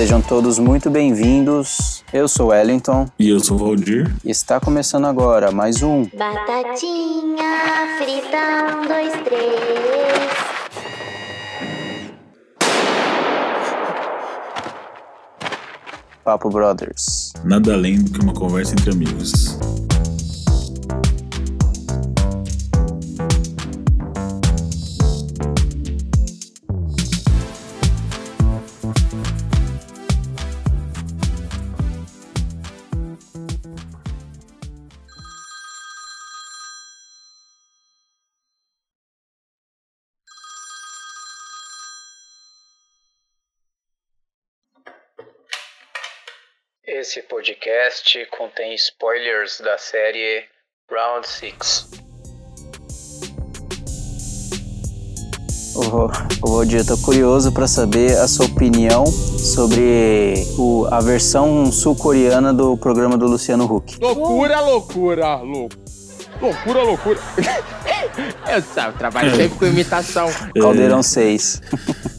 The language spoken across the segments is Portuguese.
Sejam todos muito bem-vindos. Eu sou Wellington. E eu sou o Valdir. E está começando agora mais um. Batatinha frita, um, dois, três. Papo Brothers. Nada além do que uma conversa entre amigos. Esse podcast contém spoilers da série Round 6. Ô, Valdir, eu tô curioso para saber a sua opinião sobre o, a versão sul-coreana do programa do Luciano Huck. Loucura, loucura, louco. Loucura, loucura. eu, sabe, eu trabalho sempre com imitação. Caldeirão 6.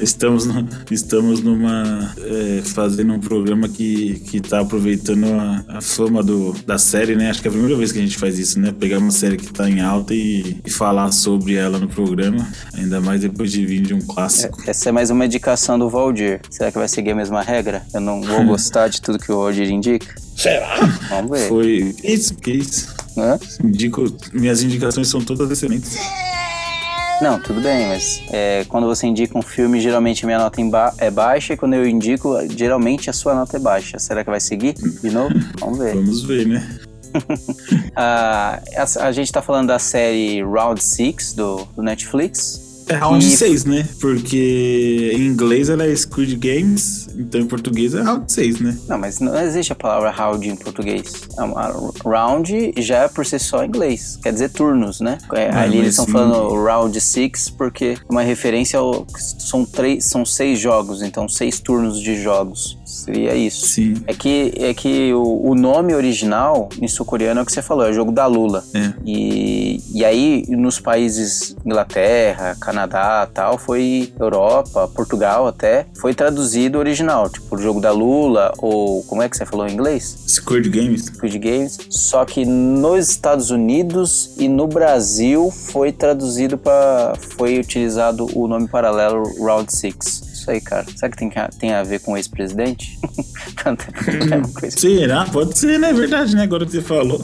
Estamos, no- estamos numa. é, fazendo um programa que, que tá aproveitando a, a fama do, da série, né? Acho que é a primeira vez que a gente faz isso, né? Pegar uma série que tá em alta e, e falar sobre ela no programa. Ainda mais depois de vir de um clássico. Essa é mais uma indicação do Valdir. Será que vai seguir a mesma regra? Eu não vou gostar de tudo que o Valdir indica? Será? Vamos ver. Foi. Que isso? Que isso? Hã? Indico, minhas indicações são todas excelentes. Não, tudo bem, mas é, quando você indica um filme, geralmente minha nota ba- é baixa, e quando eu indico, geralmente a sua nota é baixa. Será que vai seguir de novo? Vamos ver. Vamos ver, né? Ah, essa- a gente tá falando da série Round 6 do, do Netflix. É round E- 6, né? Porque em inglês ela é Squid Games, então em português é round 6, né? Não, mas não existe a palavra round em português. A Round já é por si só em inglês, quer dizer turnos, né? É, Ah, ali eles estão falando round 6 porque é uma referência ao. São, três, são seis jogos, então seis turnos de jogos. Seria isso. Sim. É que, é que o, o nome original em sul-coreano é o que você falou, é o jogo da Lula. É. E, e aí, nos países Inglaterra, Canadá tal, foi Europa, Portugal até, foi traduzido original, tipo o jogo da Lula, ou como é que você falou em inglês? Squid Games. Squid Games. Só que nos Estados Unidos e no Brasil foi traduzido para. foi utilizado o nome paralelo Round 6. Isso aí, cara. Será que tem, tem a ver com o ex-presidente? É coisa Será? Pode ser, né? É verdade, né? Agora que você falou.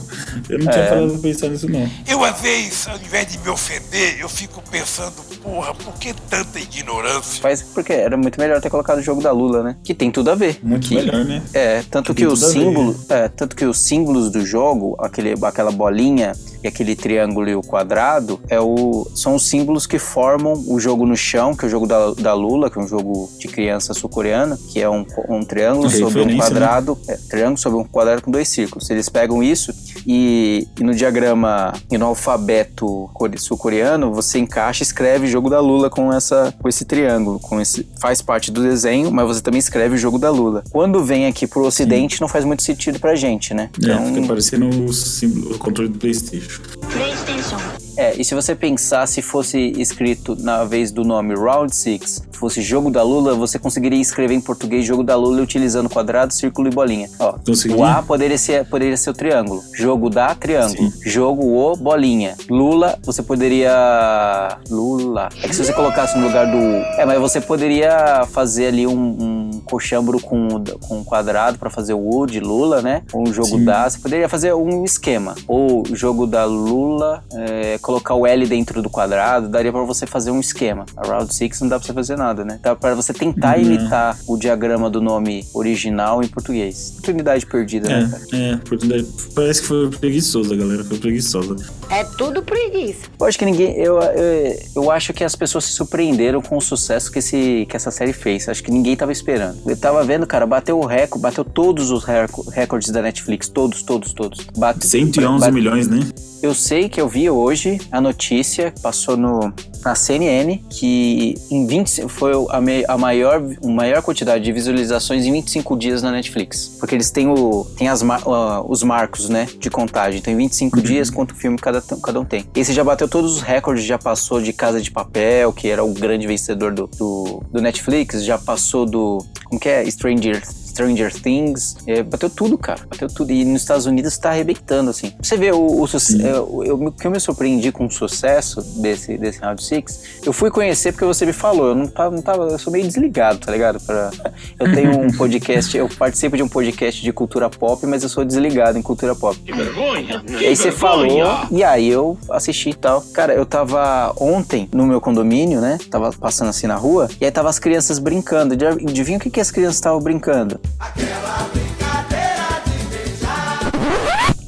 Eu não tinha É. parado pra pensar nisso, não. Eu, às vezes, ao invés de me ofender, eu fico pensando, porra, por que tanta ignorância? Mas porque era muito melhor ter colocado o jogo da Lula, né? Que tem tudo a ver. Muito que, melhor, né? É, tanto Que que, ver. símbolos, é, tanto que os símbolos do jogo, aquele, aquela bolinha e aquele triângulo e o quadrado, é o, são os símbolos que formam o jogo no chão, que é o jogo da, da Lula, que é um jogo de criança sul-coreana, que é um, um triângulo É sobre um né? quadrado, é, triângulo sobre um quadrado com dois círculos. Eles pegam isso e, e no diagrama e no alfabeto core- sul-coreano, você encaixa e escreve jogo da Lula com essa com esse triângulo, com esse faz parte do desenho, mas você também escreve o jogo da Lula. Quando vem aqui pro ocidente não faz muito sentido pra gente, né? É, fica parecendo o, símbolo- o controle do Playstation. PlayStation. É, e se você pensar se fosse escrito na vez do nome Round 6, fosse jogo da Lula, você conseguiria escrever em português jogo da Lula utilizando quadrado, círculo e bolinha. Ó, o A poderia ser, poderia ser o triângulo. Jogo da triângulo. Jogo o bolinha. Lula, você poderia. Lula. É que se você colocasse no lugar do. É, mas você poderia fazer ali um, um coxambro com, com um quadrado pra fazer o U de Lula, né? Ou um jogo Sim. da. Você poderia fazer um esquema. Ou jogo da Lula, é, colocar o L dentro do quadrado, daria pra você fazer um esquema. A Round 6 não dá pra você fazer nada, né? Dá pra você tentar Não. imitar o diagrama do nome original em português. Oportunidade perdida, né, cara? É, é, oportunidade. Parece que foi preguiçosa, galera. Foi preguiçosa. É tudo preguiça. Eu acho que ninguém. Eu, eu, eu acho que as pessoas se surpreenderam com o sucesso que, esse, que essa série fez. Acho que ninguém tava esperando. Eu tava vendo, cara, bateu o recorde, bateu todos os reco- recordes da Netflix. Todos, todos, todos. Bate, 111 bate- milhões, né? Eu sei que eu vi hoje a notícia, passou no, na CNN, que em 20, foi a, me- a maior, a maior quantidade de visualizações em 25 dias na Netflix. Porque eles têm, o, têm as, ah, os marcos, né, de contagem. Então em 25 dias, quanto filme cada, cada um tem. Esse já bateu todos os recordes, já passou de Casa de Papel, que era o grande vencedor do, do, do Netflix, já passou do como que é? Stranger, Stranger Things. É, bateu tudo, cara. Bateu tudo. E nos Estados Unidos tá arrebentando, assim. Você vê o, o é, o eu- que eu me surpreendi com o sucesso desse, desse Round Six, eu fui conhecer porque você me falou. Eu não tava, não tava eu sou meio desligado, tá ligado? Pra, eu tenho um podcast, eu participo de um podcast de cultura pop, mas eu sou desligado em cultura pop. Que vergonha! E aí você falou, e aí eu assisti e tal. Cara, eu tava ontem no meu condomínio, né? Tava passando assim na rua, e aí tava as crianças brincando. Adi- Adivinha o que, que as crianças estavam brincando? Aquela brincadeira.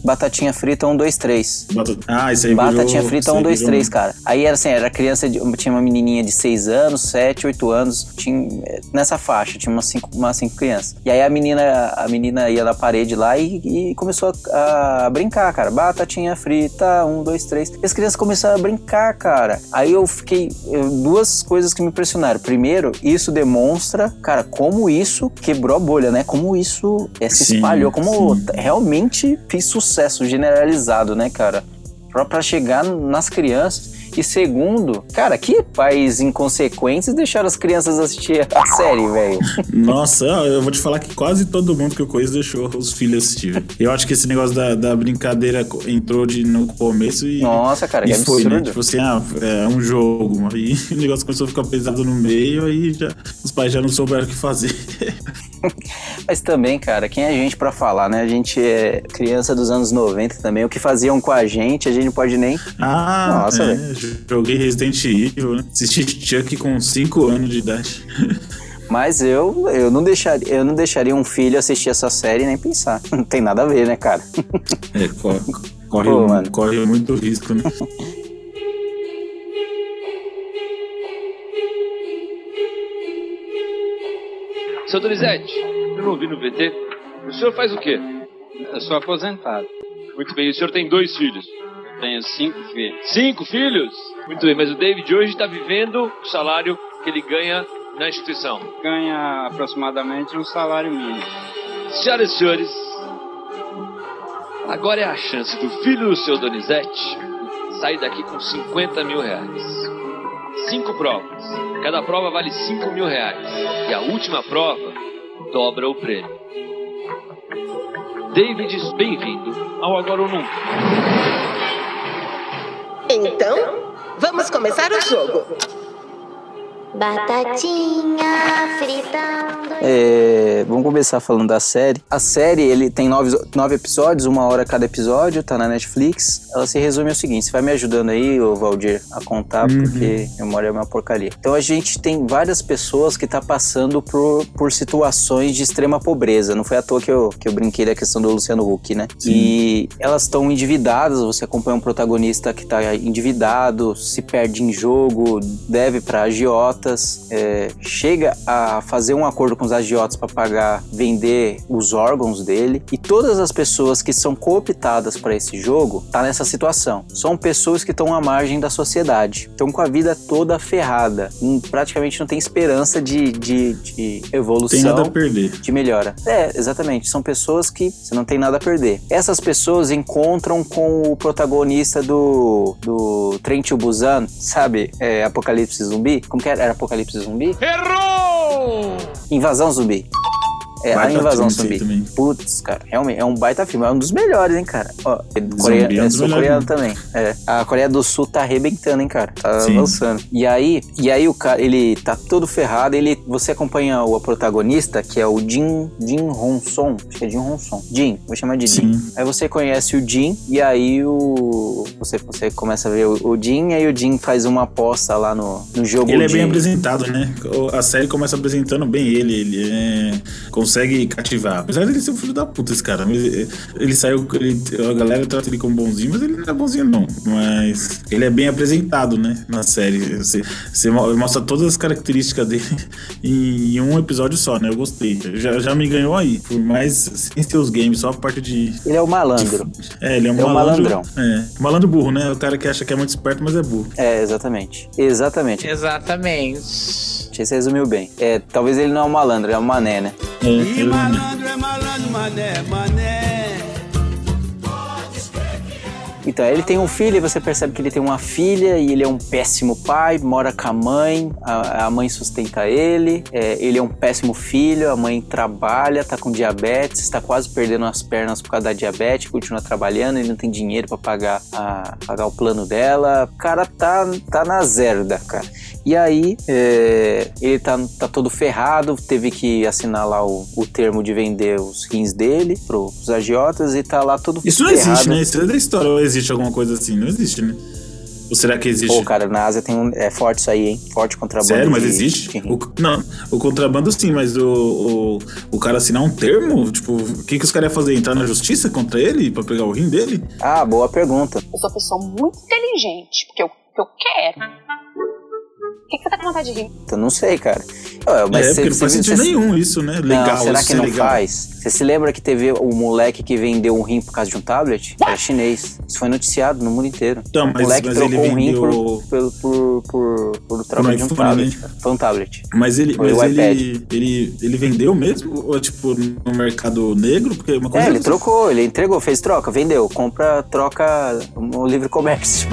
Batatinha frita 1, 2, 3. Bata- Ah, isso aí Batatinha virou- frita isso 1, aí 2, virou 3, cara. Aí era assim, era criança, de, tinha uma menininha de 6 anos, 7, 8 anos, tinha, nessa faixa, tinha umas 5 umas cinco crianças. E aí a menina, a menina ia na parede lá e, e começou a, a brincar, cara. Batatinha frita, 1, 2, 3. E as crianças começaram a brincar, cara. Aí eu fiquei, duas coisas que me impressionaram. Primeiro, isso demonstra, cara, como isso quebrou a bolha, né? Como isso eh, se Sim, espalhou, como sim. realmente fez sucesso generalizado, né, cara? Pra chegar nas crianças. E segundo, cara, que pais inconsequentes deixaram as crianças assistir a série, velho. Nossa, eu vou te falar que quase todo mundo que eu conheço deixou os filhos assistir. Eu acho que esse negócio da, da brincadeira entrou de, no começo e. Nossa, cara, e que foi, né? absurdo. Tipo assim, ah, é um jogo. Aí o negócio começou a ficar pesado no meio, aí já, os pais já não souberam o que fazer. Mas também, cara, quem é a gente pra falar, né? A gente é criança dos anos 90 também. O que faziam com a gente, a gente não pode nem. Ah, Nossa, é, joguei Resident Evil, né? Assisti Chuck com 5 anos de idade. Mas eu, eu, não deixaria, eu não deixaria um filho assistir essa série nem pensar. Não tem nada a ver, né, cara? É, corre, corre, Pô, mano. corre muito risco, né? Seu Donizete, eu não vi no VT. O senhor faz o quê? Eu sou aposentado. Muito bem, o senhor tem dois filhos. Tenho cinco filhos. Cinco filhos? Muito bem, mas o David hoje está vivendo o salário que ele ganha na instituição. Ganha aproximadamente um salário mínimo. Senhoras e senhores, agora é a chance do filho do seu Donizete sair daqui com 50 mil reais. Cinco provas. Cada prova vale 5 mil reais. E a última prova dobra o prêmio. David, bem-vindo ao Agora ou Nunca. Então, vamos começar o jogo. Batatinha frita, dois, É, vamos começar falando da série. A série, ele tem nove, nove episódios, uma hora cada episódio, tá na Netflix. Ela se resume ao seguinte, você vai me ajudando aí, ô Valdir, a contar, Uhum. porque memória é uma porcaria. Então a gente tem várias pessoas que tá passando por, por situações de extrema pobreza. Não foi à toa que eu, que eu brinquei da questão do Luciano Huck, né? Sim. E elas estão endividadas, você acompanha um protagonista que tá endividado, se perde em jogo, deve para é, chega a fazer um acordo com os agiotas para pagar, vender os órgãos dele, e todas as pessoas que são cooptadas para esse jogo tá nessa situação. São pessoas que estão à margem da sociedade, estão com a vida toda ferrada, Hum, praticamente não tem esperança de, de, de evolução Tem nada a perder. de melhora. É, exatamente. São pessoas que você não tem nada a perder. Essas pessoas encontram com o protagonista do, do Trem to Busan, sabe? É, Apocalipse Zumbi. Como que era? Era Apocalipse Zumbi? Errou! Invasão Zumbi. É, a Baita Invasão esse aí Zumbi. Putz, cara, realmente é um baita filme. É um dos melhores, hein, cara. Ó, Zumbi Coreia, é é sul-coreano melhores. também. É. A Coreia do Sul tá arrebentando, hein, cara. Tá Sim. lançando. E aí, e aí o cara, ele tá todo ferrado. Ele, você acompanha o protagonista, que é o Jin, Jin Honson. Acho que é Jin Honson. Jin, vou chamar de Jin. Sim. Aí você conhece o Jin e aí o você, você começa a ver o, o Jin e aí o Jin faz uma aposta lá no, no jogo Ele é de... bem apresentado, né? A série começa apresentando bem ele, ele é- consegue cativar. Apesar dele ser um filho da puta, esse cara. mas Ele, ele saiu, ele- a galera trata ele como bonzinho, mas ele não é bonzinho, não. Mas ele é bem apresentado, né? Na série. Você, você mo- mostra todas as características dele em, em um episódio só, né? Eu gostei. Já, já me ganhou aí. Por mais sem seus games, só a parte de. Ele é o malandro. É, ele é um É um malandro. malandrão. É, malandro burro, né? O cara que acha que é muito esperto, mas é burro. É, exatamente. Exatamente. Exatamente. Você resumiu bem. É, talvez ele não é um malandro, é um mané, né? É, ele- é malandro, mané, mané. E Então, ele tem um filho e você percebe que ele tem uma filha e ele é um péssimo pai, mora com a mãe, a, a mãe sustenta ele, é, ele é um péssimo filho, a mãe trabalha, tá com diabetes, está quase perdendo as pernas por causa da diabetes, continua trabalhando, ele não tem dinheiro para pagar, a, pagar o plano dela. O cara tá, tá na zerda, cara. E aí, é, ele tá, tá todo ferrado, teve que assinar lá o, o termo de vender os rins dele pros agiotas e tá lá todo Isso não ferrado. existe, né? Isso é da história. Ou existe alguma coisa assim? Não existe, né? Ou será que existe? Pô, cara, na Ásia tem um, é forte isso aí, hein? Forte contrabando. Sério, mas de- existe? de. O- não, o contrabando sim, mas o, o, o cara assinar um termo? Tipo, o que, que os caras iam fazer? Entrar na justiça contra ele pra pegar o rim dele? Ah, boa pergunta. Eu sou uma pessoa muito inteligente, porque eu, que eu quero. O que, que você tá com vontade de rir? Eu não sei, cara. Ué, mas é, você- porque não faz sentido nenhum isso, né? Legal, não, será que é não legal. faz? Você se lembra que teve o moleque que vendeu um rim por causa de um tablet? Era chinês. Isso foi noticiado no mundo inteiro. Então, o mas- moleque mas trocou ele um rim vendeu- por, por, por, por, por troca de um iPhone, tablet. né? cara. Foi um tablet. Mas ele, mas o ele, ele, ele vendeu mesmo? Ou tipo, no mercado negro? Porque uma coisa É, ele você- trocou, ele entregou, fez troca, vendeu. Compra, troca no livre comércio.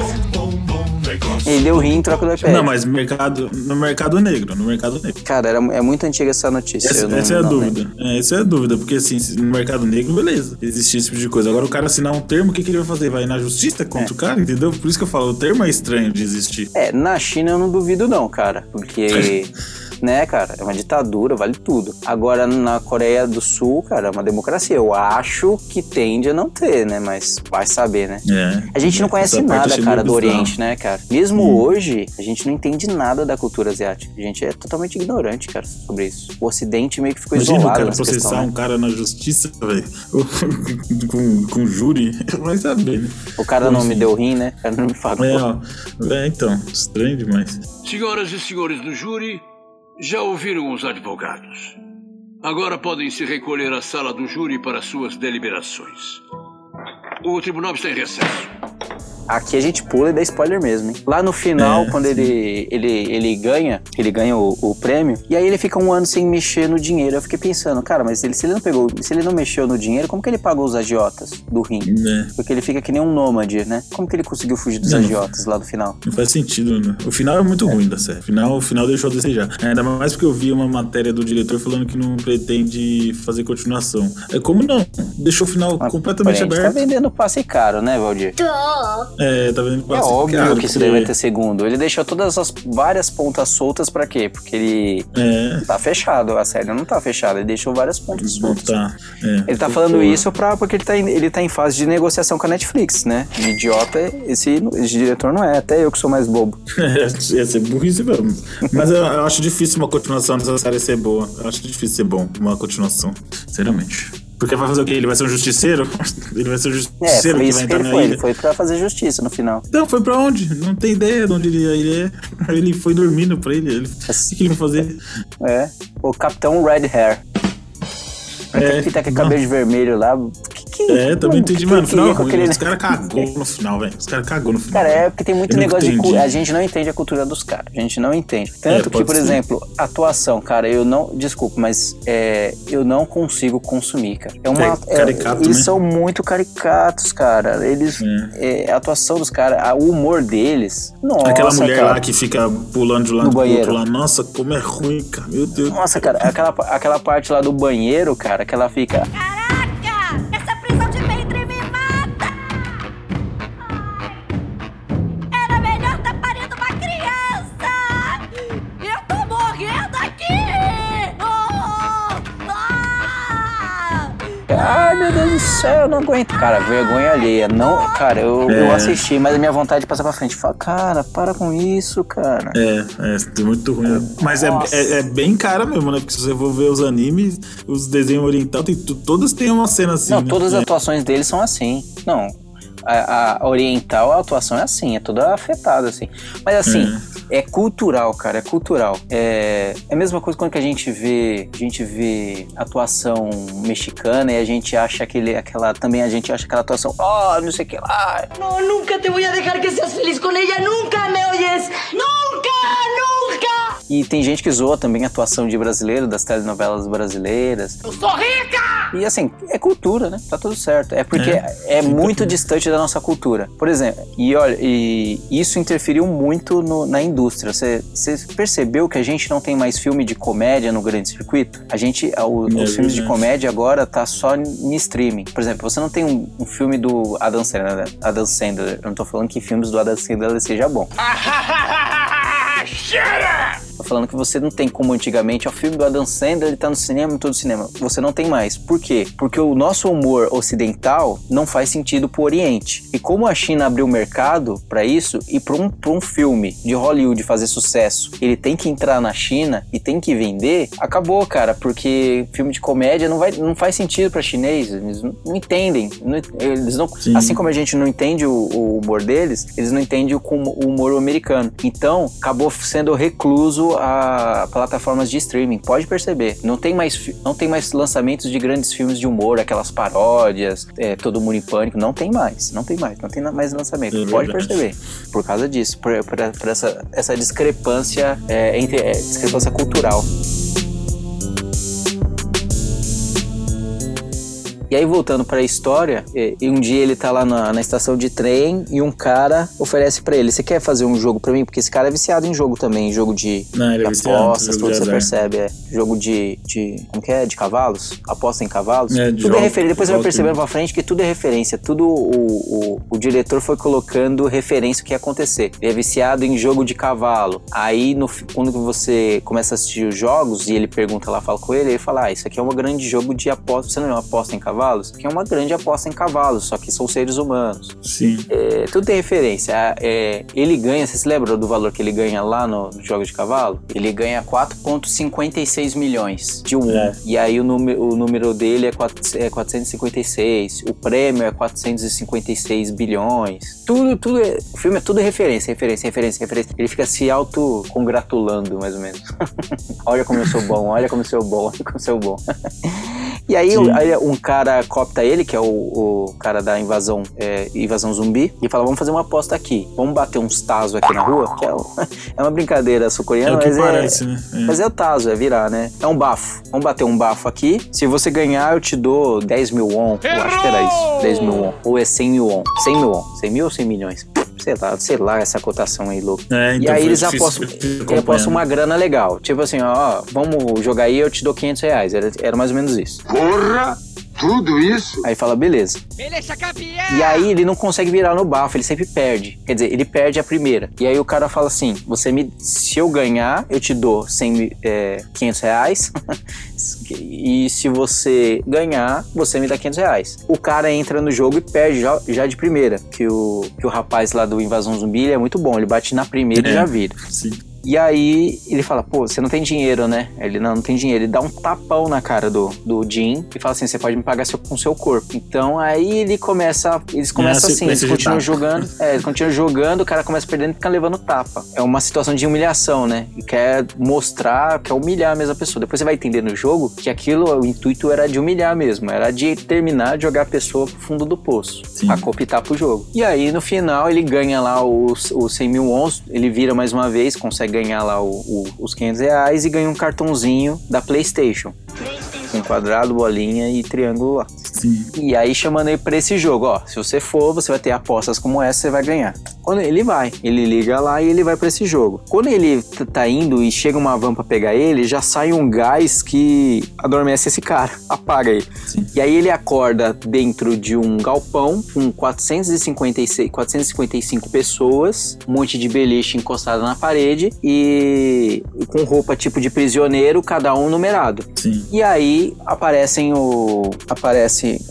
Ele deu rim em troca do iPad. Não, mas mercado, no mercado negro, no mercado negro. Cara, era, é muito antiga essa notícia. Essa, não- essa é a dúvida. É, essa é a dúvida, porque assim, no mercado negro, beleza, existe esse tipo de coisa. Agora o cara assinar um termo, o que, que ele vai fazer? Vai na justiça contra É. o cara, entendeu? Por isso que eu falo, o termo é estranho de existir. É, na China eu não duvido não, cara. Porque, né, cara, é uma ditadura, vale tudo. Agora, na Coreia do Sul, cara, é uma democracia. Eu acho que tende a não ter, né? Mas vai saber, né? É. A gente não conhece Essa parte nada, cara, do. Oriente, né, cara? Mesmo hoje, a gente não entende nada da cultura asiática. A gente é totalmente ignorante, cara, sobre isso. O Ocidente meio que ficou Imagina o isolado cara nessa processar questão, um né? cara na justiça, velho. com, com júri. Vai saber, né? O cara Como não me assim? deu rim, né? O cara não me pagou. É, ó. É, então, estranho demais. Senhoras e senhores do júri, já ouviram os advogados. Agora podem se recolher à sala do júri para suas deliberações. O tribunal está em recesso. Aqui a gente pula e dá spoiler mesmo, hein? Lá no final, É, quando ele, ele, ele ganha, ele ganha o, o prêmio, e aí ele fica um ano sem mexer no dinheiro. Eu fiquei pensando, cara, mas ele, se ele não pegou, se ele não mexeu no dinheiro, como que ele pagou os agiotas do rim? É, Porque ele fica que nem um nômade, né? Como que ele conseguiu fugir dos Não. agiotas lá do final? não faz sentido, né? O final é muito ruim da série. O final, o final deixou a desejar. Ainda mais porque eu vi uma matéria do diretor falando que não pretende fazer continuação. É como não? Deixou o final Mas, completamente gente aberto. tá vendendo passe caro, né, Valdir? É, tá vendo? É Passa- óbvio cara, que isso daí vai ter segundo. Ele deixou todas as várias pontas soltas pra quê? Porque ele É, tá fechado, a série não tá fechada, ele deixou várias pontas soltas. tá. É. Ele tá falando isso pra, porque ele tá, em, ele tá em fase de negociação com a Netflix, né? Um idiota, esse, esse diretor não é, até eu que sou mais bobo. Ia ser burrice mesmo. Mas eu, eu acho difícil uma continuação dessa série ser boa. Eu acho difícil ser bom uma continuação. Sinceramente. Porque vai fazer o quê? Ele vai ser um justiceiro? Ele vai ser um É, justiceiro foi que vai que entrar ele na foi. ilha. Ele foi pra fazer justiça no final. Não, foi pra onde? Não tem ideia de onde ele ia. Ele, é- ele foi dormindo pra ele. ele... O que, que ele vai fazer? É. O Capitão Red Hair. É, que tá com cabelo de vermelho lá. Que, que, É, também entendi, que mano. No que final é ruim. aquele- Os caras cagou no final, velho. Os caras cagou no final. Cara, é porque tem muito Eu negócio de. cu- entendi. A gente não entende a cultura dos caras. A gente não entende. Tanto que, pode por ser. exemplo, atuação, cara, eu não. Desculpa, mas é, eu não consigo consumir, cara. É uma. É caricato, eles né? são muito caricatos, cara. Eles. é, a atuação dos caras, o humor deles. Nossa, Aquela mulher cara. lá que fica pulando de um lado No pro outro lá. Nossa, como é ruim, cara. Meu Deus. Nossa, cara, aquela, aquela parte lá do banheiro, cara, que ela fica. Céu, eu não aguento. Cara, vergonha alheia. Não, cara, eu, eu É. assisti, mas a minha vontade de passar pra frente. Fala, cara, para com isso, cara. É, é muito ruim. Mas é, é, é bem cara mesmo, né? Porque se você for ver os animes, os desenhos orientais, tem, todas têm uma cena assim. não, né? todas É. as atuações deles são assim. Não. A, a oriental, a atuação é assim, é toda afetada, assim. Mas assim, é, cultural, cara, é cultural. É, é a mesma coisa quando que a gente vê, a gente vê atuação mexicana e a gente acha aquele, aquela, também a gente acha aquela atuação, oh, não sei o que lá. No, nunca te voy a dejar que seas feliz con ella. Nunca me oyes. Nunca, nunca. E tem gente que zoa também a atuação de brasileiro, das telenovelas brasileiras. Eu sou rica! E assim, é cultura, né? Tá tudo certo. É porque é, é muito distante da nossa cultura. Por exemplo, e olha, e isso interferiu muito no- na indústria. Você percebeu que a gente não tem mais filme de comédia no grande circuito? A gente, o- É os filmes de comédia agora tá só em streaming. Por exemplo, você não tem um, um filme do Adam Sandler, né? Adam Sandler. Eu não tô falando que filmes do Adam Sandler seja bom. Tô falando que você não tem como antigamente, o filme do Adam Sandler, ele tá no cinema, em todo cinema. Você não tem mais. Por quê? Porque o nosso humor ocidental não faz sentido pro Oriente. E como a China abriu mercado pra isso, e pra um, pra um filme de Hollywood fazer sucesso, ele tem que entrar na China e tem que vender, acabou, cara, porque filme de comédia não, vai, não faz sentido pra chinês. Eles não, entendem. Não- eles não, Sim. assim como a gente não entende o, o humor deles, eles não entendem o, o humor americano. Então, acabou sendo recluso a plataformas de streaming. Pode perceber. Não tem mais, não tem mais lançamentos de grandes filmes de humor, aquelas paródias, é, Todo Mundo em Pânico. Não tem mais. Não tem mais. Não tem mais lançamento. É Pode perceber. Por causa disso. Por, por- por essa, essa discrepância, é, entre, é, discrepância cultural. E aí, voltando pra história, e um dia ele tá lá na, na estação de trem e um cara oferece pra ele: Você quer fazer um jogo pra mim? Porque esse cara é viciado em jogo também, jogo de, Não, ele é de viciado, apostas, jogo tudo você percebe. É. Jogo de, de. Como que é? De cavalos? Aposta em cavalos? É, tudo jogo- é referência. Depois você vai percebendo pra frente que tudo é referência. Tudo o, o, o diretor foi colocando referência o que ia acontecer. Ele é viciado em jogo de cavalo. Aí, no, quando você começa a assistir os jogos e ele pergunta lá, fala com ele, ele fala: Ah, isso aqui é um grande jogo de aposta. Você não é uma aposta em cavalos? Aqui é uma grande aposta em cavalos, só que são seres humanos. Sim. É, tudo tem referência. Ah, é, ele ganha, você se lembra do valor que ele ganha lá no, no jogo de cavalo? Ele ganha 4,56 milhões de um. É. E aí o, número- o número dele é, quatro- é 456. O prêmio é 456 bilhões. Tudo, tudo é, o filme é tudo referência, referência, referência, referência. Ele fica se auto-congratulando, mais ou menos. olha como eu sou bom, olha como eu sou bom, olha como eu sou bom. E aí, Sim. aí um cara copta ele, que é o, o cara da invasão, é, invasão zumbi, e fala: vamos fazer uma aposta aqui. Vamos bater uns Tazo aqui na rua, que é, é uma brincadeira É sul-coreana, que mas parece, é. né? É. Mas é o Tazo, é virar, né? É um bafo. Vamos bater um bafo aqui. Se você ganhar, eu te dou 10 mil won. Eu acho que era isso. 10 mil won. Ou é 100 mil won. 100 mil won. 100 mil ou 100 milhões? Sei lá, sei lá essa cotação aí, louco. É, E então aí foi eles apostam, de ele acompanhar, aposta uma né? grana legal. Tipo assim, ó, vamos jogar aí, eu te dou 500 reais. Era, era mais ou menos isso. Porra! Tudo isso? Aí fala, beleza. Beleza, campeão! E aí ele não consegue virar no bafo, ele sempre perde. Quer dizer, ele perde a primeira. E aí o cara fala assim: você me. Se eu ganhar, eu te dou 100, mi- é, 500 reais. e se você ganhar, você me dá 500 reais. O cara entra no jogo e perde já, já de primeira. Que o, que o rapaz lá do Invasão Zumbi ele é muito bom. Ele bate na primeira e É. já vira. Sim. E aí ele fala, pô, você não tem dinheiro, né? Ele não, não tem dinheiro. Ele dá um tapão na cara do, do Jim e fala assim: você pode me pagar seu, com seu corpo. Então aí ele começa. Eles começam assim, eles continuam jogando. É, eles continuam jogando, o cara começa perdendo e fica levando tapa. É uma situação de humilhação, né? E quer mostrar, quer humilhar a pessoa. Depois você vai entender no jogo que aquilo, o intuito era de humilhar mesmo, era de terminar de jogar a pessoa pro fundo do poço. Sim. Pra copitar pro jogo. E aí, no final, ele ganha lá os, os 100 mil wons, ele vira mais uma vez, consegue ganhar lá o- o- os 500 reais e ganha um cartãozinho da PlayStation. Com quadrado, bolinha e triângulo lá. Sim. E aí chamando ele pra esse jogo, ó. Se você for, você vai ter apostas como essa, você vai ganhar. Quando ele vai, ele liga lá e ele vai pra esse jogo. Quando ele tá indo e chega uma van pra pegar ele, já sai um gás que adormece esse cara, apaga ele. Sim. E aí ele acorda dentro de um galpão com 456, 455 pessoas, um monte de beliche encostado na parede e com roupa tipo de prisioneiro, cada um numerado. Sim. E aí aparecem o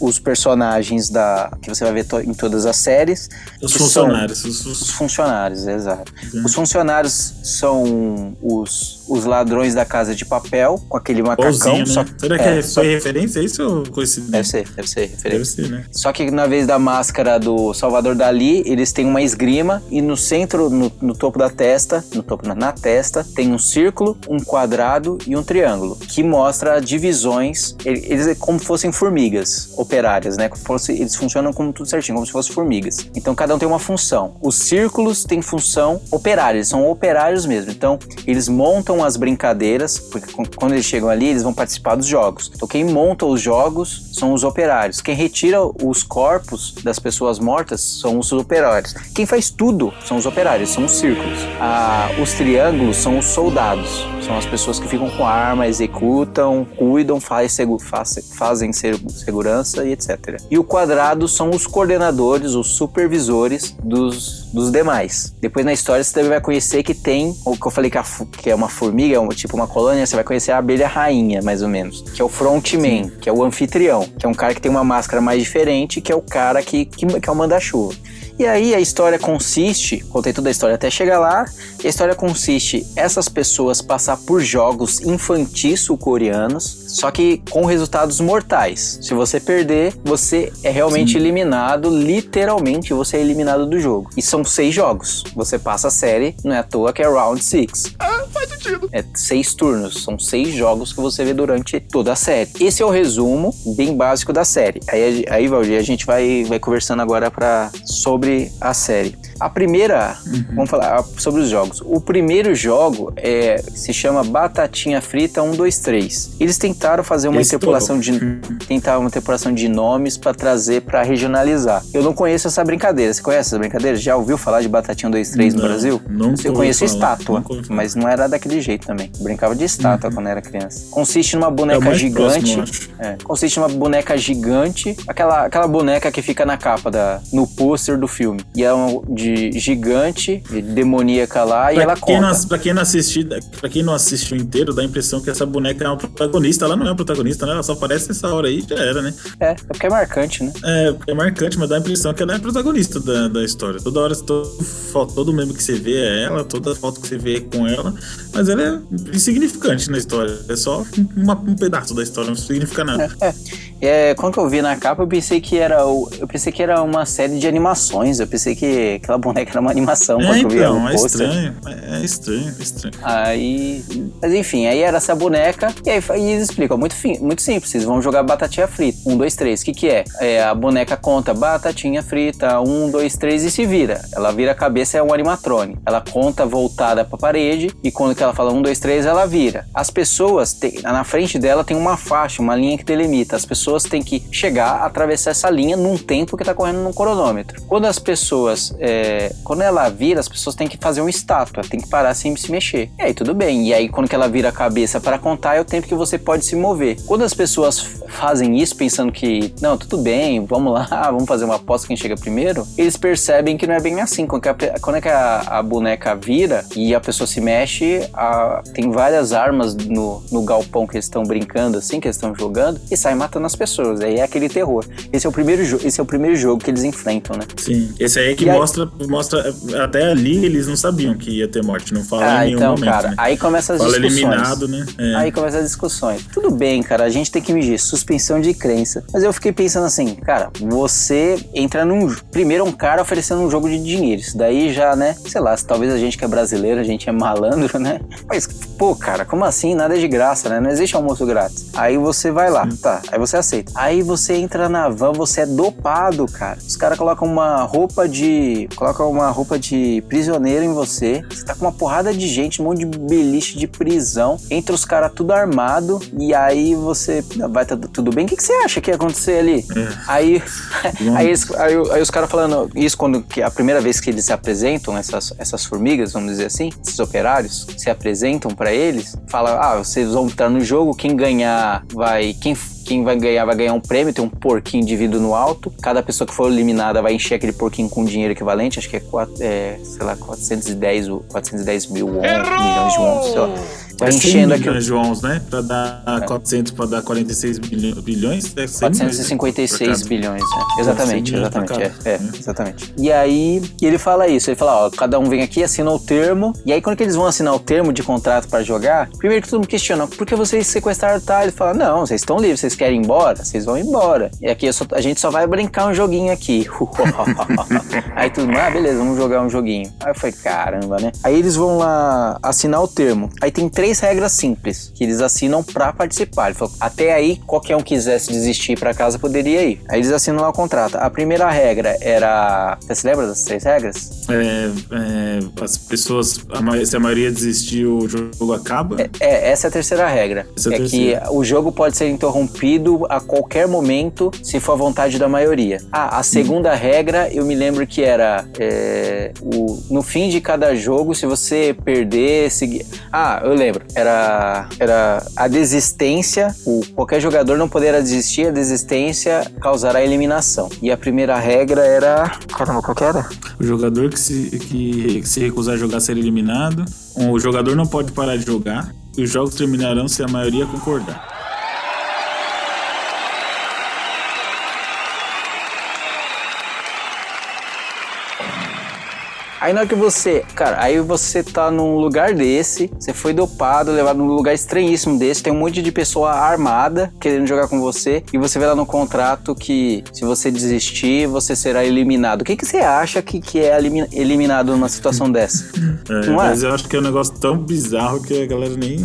os personagens da que você vai ver to- em todas as séries. Os funcionários. Os, Os os- funcionários, exato. Sim. Os funcionários são os, os ladrões da casa de papel, com aquele macacão. Né? Só, Será que é, é, só- foi referência a isso ou coincidência? Deve ser, deve ser referência. Deve ser, né? Só que na vez da máscara do Salvador Dali, eles têm uma esgrima e no centro, no, no topo da testa, no topo na, na testa, tem um círculo, um quadrado e um triângulo, que mostra divisões. ele- Eles é como se fossem formigas operárias, né? Como fosse, eles funcionam como tudo certinho, como se fossem formigas. Então cada um tem uma função. Os círculos têm função operária, eles são operários mesmo. Então eles montam montam as brincadeiras, porque quando eles chegam ali, eles vão participar dos jogos. Então quem monta os jogos são os operários. Quem retira os corpos das pessoas mortas são os operários. Quem faz tudo são os operários, são os círculos. Ah, os triângulos são os soldados. São as pessoas que ficam com arma, executam, cuidam, faz faz- fazem segurança e etc. E o quadrado são os coordenadores, os supervisores dos, dos demais. Depois na história você também vai conhecer que tem, o que eu falei que, a que é uma formiga, é uma- tipo uma colônia, você vai conhecer a abelha rainha, mais ou menos. Que é o frontman, que é o anfitrião, que é um cara que tem uma máscara mais diferente, que é o cara que, que, que é o manda-chuva. E aí a história consiste, contei toda a história até chegar lá, a história consiste essas pessoas passar por jogos infantis sul-coreanos, só que com resultados mortais. Se você perder, você é realmente Sim. eliminado, literalmente você é eliminado do jogo. E são seis jogos. Você passa a série, não é à toa que é Round 6 sentido. É seis turnos, são seis jogos que você vê durante toda a série. Esse é o resumo bem básico da série. Aí, aí Valdir, a gente vai, vai conversando agora pra, sobre a série. A primeira, vamos falar sobre os jogos. O primeiro jogo é, se chama Batatinha Frita 1, 2, 3. Eles tentaram fazer uma Esse interpolação de tentar uma interpolação de nomes pra trazer pra regionalizar. Eu não conheço essa brincadeira. Você conhece essa brincadeira? Já ouviu falar de Batatinha 1, 2, 3 no Não, Brasil? nunca Eu conheço estátua, falar. mas não era daquele jeito também. Eu brincava de estátua quando era criança. Consiste numa É boneca mais gigante. próximo. É, consiste numa boneca gigante, aquela, aquela boneca que fica na capa da no pôster do filme. E é um, de gigante, de demoníaca lá, e Pra ela quem, conta. não, pra, quem não assistiu, pra quem não assistiu inteiro, dá a impressão que essa boneca é uma protagonista. Ela não é uma protagonista, né? Ela só aparece nessa hora aí e já era, né? É, é porque é marcante, né? É, é marcante, mas dá a impressão que ela é a protagonista da, da história. Toda hora, todo, todo meme que você vê é ela, toda foto que você vê é com ela, mas ela é insignificante na história. É só uma- um pedaço da história, não significa nada. É. É, quando que eu vi na capa, eu pensei que era eu pensei que era uma série de animações. Eu pensei que aquela boneca era uma animação. É, então, é estranho. É, é estranho, é estranho. Aí. Mas enfim, aí era essa boneca. E aí e eles explicam, muito, fi- muito simples. Vocês vão jogar batatinha frita. Um, dois, três. O que, que é? é? A boneca conta batatinha frita, um, dois, três e se vira. Ela vira a cabeça, é um animatrone. Ela conta voltada pra parede e quando que ela fala um, dois, três, ela vira. As pessoas, na frente dela tem uma faixa, uma linha que delimita. As pessoas têm que chegar, atravessar essa linha num tempo que tá correndo num cronômetro. Quando as pessoas. é, quando ela vira, as pessoas têm que fazer uma estátua, tem que parar sem se mexer. E aí tudo bem. E aí quando que ela vira a cabeça para contar, é o tempo que você pode se mover. Quando as pessoas fazem isso pensando que, não, tudo bem, vamos lá, vamos fazer uma aposta quem chega primeiro, eles percebem que não é bem assim. Quando, que a, quando é que a, a boneca vira e a pessoa se mexe, a- tem várias armas no, no galpão que eles estão brincando, assim, que eles estão jogando, e sai matando as pessoas. Aí é aquele terror. Esse é o primeiro jogo, esse é o primeiro jogo que eles enfrentam, né? Sim, esse aí que E mostra, mostra. Até ali eles não sabiam que ia ter morte, não fala Ah, em nenhum então, momento. cara, né? aí começa as Fala discussões. eliminado, né? É. Aí começa as discussões. Tudo bem, cara, a gente tem que medir suspensão de crença. Mas eu fiquei pensando assim, cara, você entra num. Primeiro, um cara oferecendo um jogo de dinheiro. Isso daí já, né? Sei lá, se talvez a gente que é brasileiro, a gente é malandro, né? Mas, pô, cara, como assim? Nada é de graça, né? Não existe almoço grátis. Aí você vai lá, tá? Aí você aceita. Aí você entra na van, você é dopado, cara. Os caras colocam uma roupa de. Colocam uma roupa de prisioneiro em você. Você tá com uma porrada de gente, um monte de beliche de prisão. Entra os caras tudo armado. E aí você. Vai tá tudo bem? O que, que você acha que ia acontecer ali? Aí. aí, eles- aí, aí os caras falando. Isso quando. Que a primeira vez que eles se apresentam, essas, essas formigas, vamos dizer assim, esses operários, se apresentam pra eles, fala: ah, vocês vão estar no jogo, quem ganhar vai. Quem quem vai ganhar vai ganhar um prêmio, tem um porquinho de vidro no alto. Cada pessoa que for eliminada vai encher aquele porquinho com dinheiro equivalente, acho que é, quatro, é sei lá, 410, o- 410 mil won, milhões de wons, sei lá. Vai É 100 enchendo aqui. ons, né? Pra dar 400 pra dar 46 bilhões, é 100 456 milhões, bilhões, né? Exatamente, 100 milhões pra exatamente. É, é, exatamente. E aí ele fala isso, ele fala, ó, cada um vem aqui, assina o termo, e aí quando que eles vão assinar o termo de contrato pra jogar, primeiro que todo mundo questiona, por que vocês sequestraram tal? Ele fala, não, vocês estão livres, vocês querem ir embora? Vocês vão embora. E aqui só- a gente só vai brincar um joguinho aqui. aí tudo ah, beleza, vamos jogar um joguinho. Aí falei, caramba, né? Aí eles vão lá assinar o termo. Aí tem três três regras simples que eles assinam pra participar. Ele falou, até aí, qualquer um quisesse desistir pra casa poderia ir. Aí eles assinam lá o contrato. A primeira regra era. Você se lembra das três regras? É, é, as pessoas, a se a maioria desistir, o jogo acaba. É, essa é a terceira regra. Essa é é terceira. que o jogo pode ser interrompido a qualquer momento, se for a vontade da maioria. Ah, a segunda regra, eu me lembro que era é, o, no fim de cada jogo, se você perder, seguir. Ah, eu lembro. Era, era a desistência. O, qualquer jogador não poderá desistir, a desistência causará eliminação. E a primeira regra era. Caramba, qual que era? O jogador que se, que, que se recusar a jogar será eliminado. O jogador não pode parar de jogar. Os jogos terminarão se a maioria concordar. Aí na hora que você, cara, aí você tá num lugar desse, você foi dopado, levado num lugar estranhíssimo desse, tem um monte de pessoa armada querendo jogar com você, e você vê lá no contrato que se você desistir, você será eliminado. O que, que você acha que, que é elimi- eliminado numa situação dessa? É, é? Mas eu acho que é um negócio tão bizarro que a galera nem,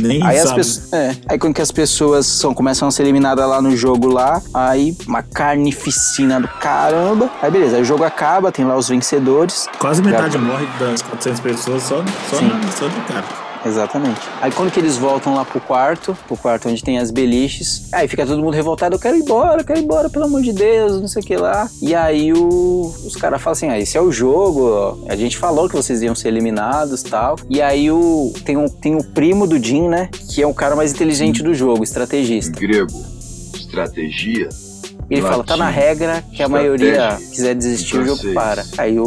nem Aí, as sabe. pessoas, é, aí quando que as pessoas são, começam a ser eliminadas lá no jogo lá, aí uma carnificina do caramba. Aí beleza, aí o jogo acaba, tem lá os vencedores. Quase metade Já- morre das 400 pessoas só, só, na- só de cara. Exatamente. Aí quando que eles voltam lá pro quarto, pro quarto onde tem as beliches, aí fica todo mundo revoltado, eu quero ir embora, eu quero ir embora, pelo amor de Deus, não sei o que lá. E aí o- os caras falam assim, ah, esse é o jogo, ó. a gente falou que vocês iam ser eliminados tal. E aí o, tem, o, tem o primo do Jim, né, que é o cara mais inteligente do jogo, estrategista. grego, estratégia. Ele fala, tá na regra que a maioria quiser desistir, o jogo para. Aí o,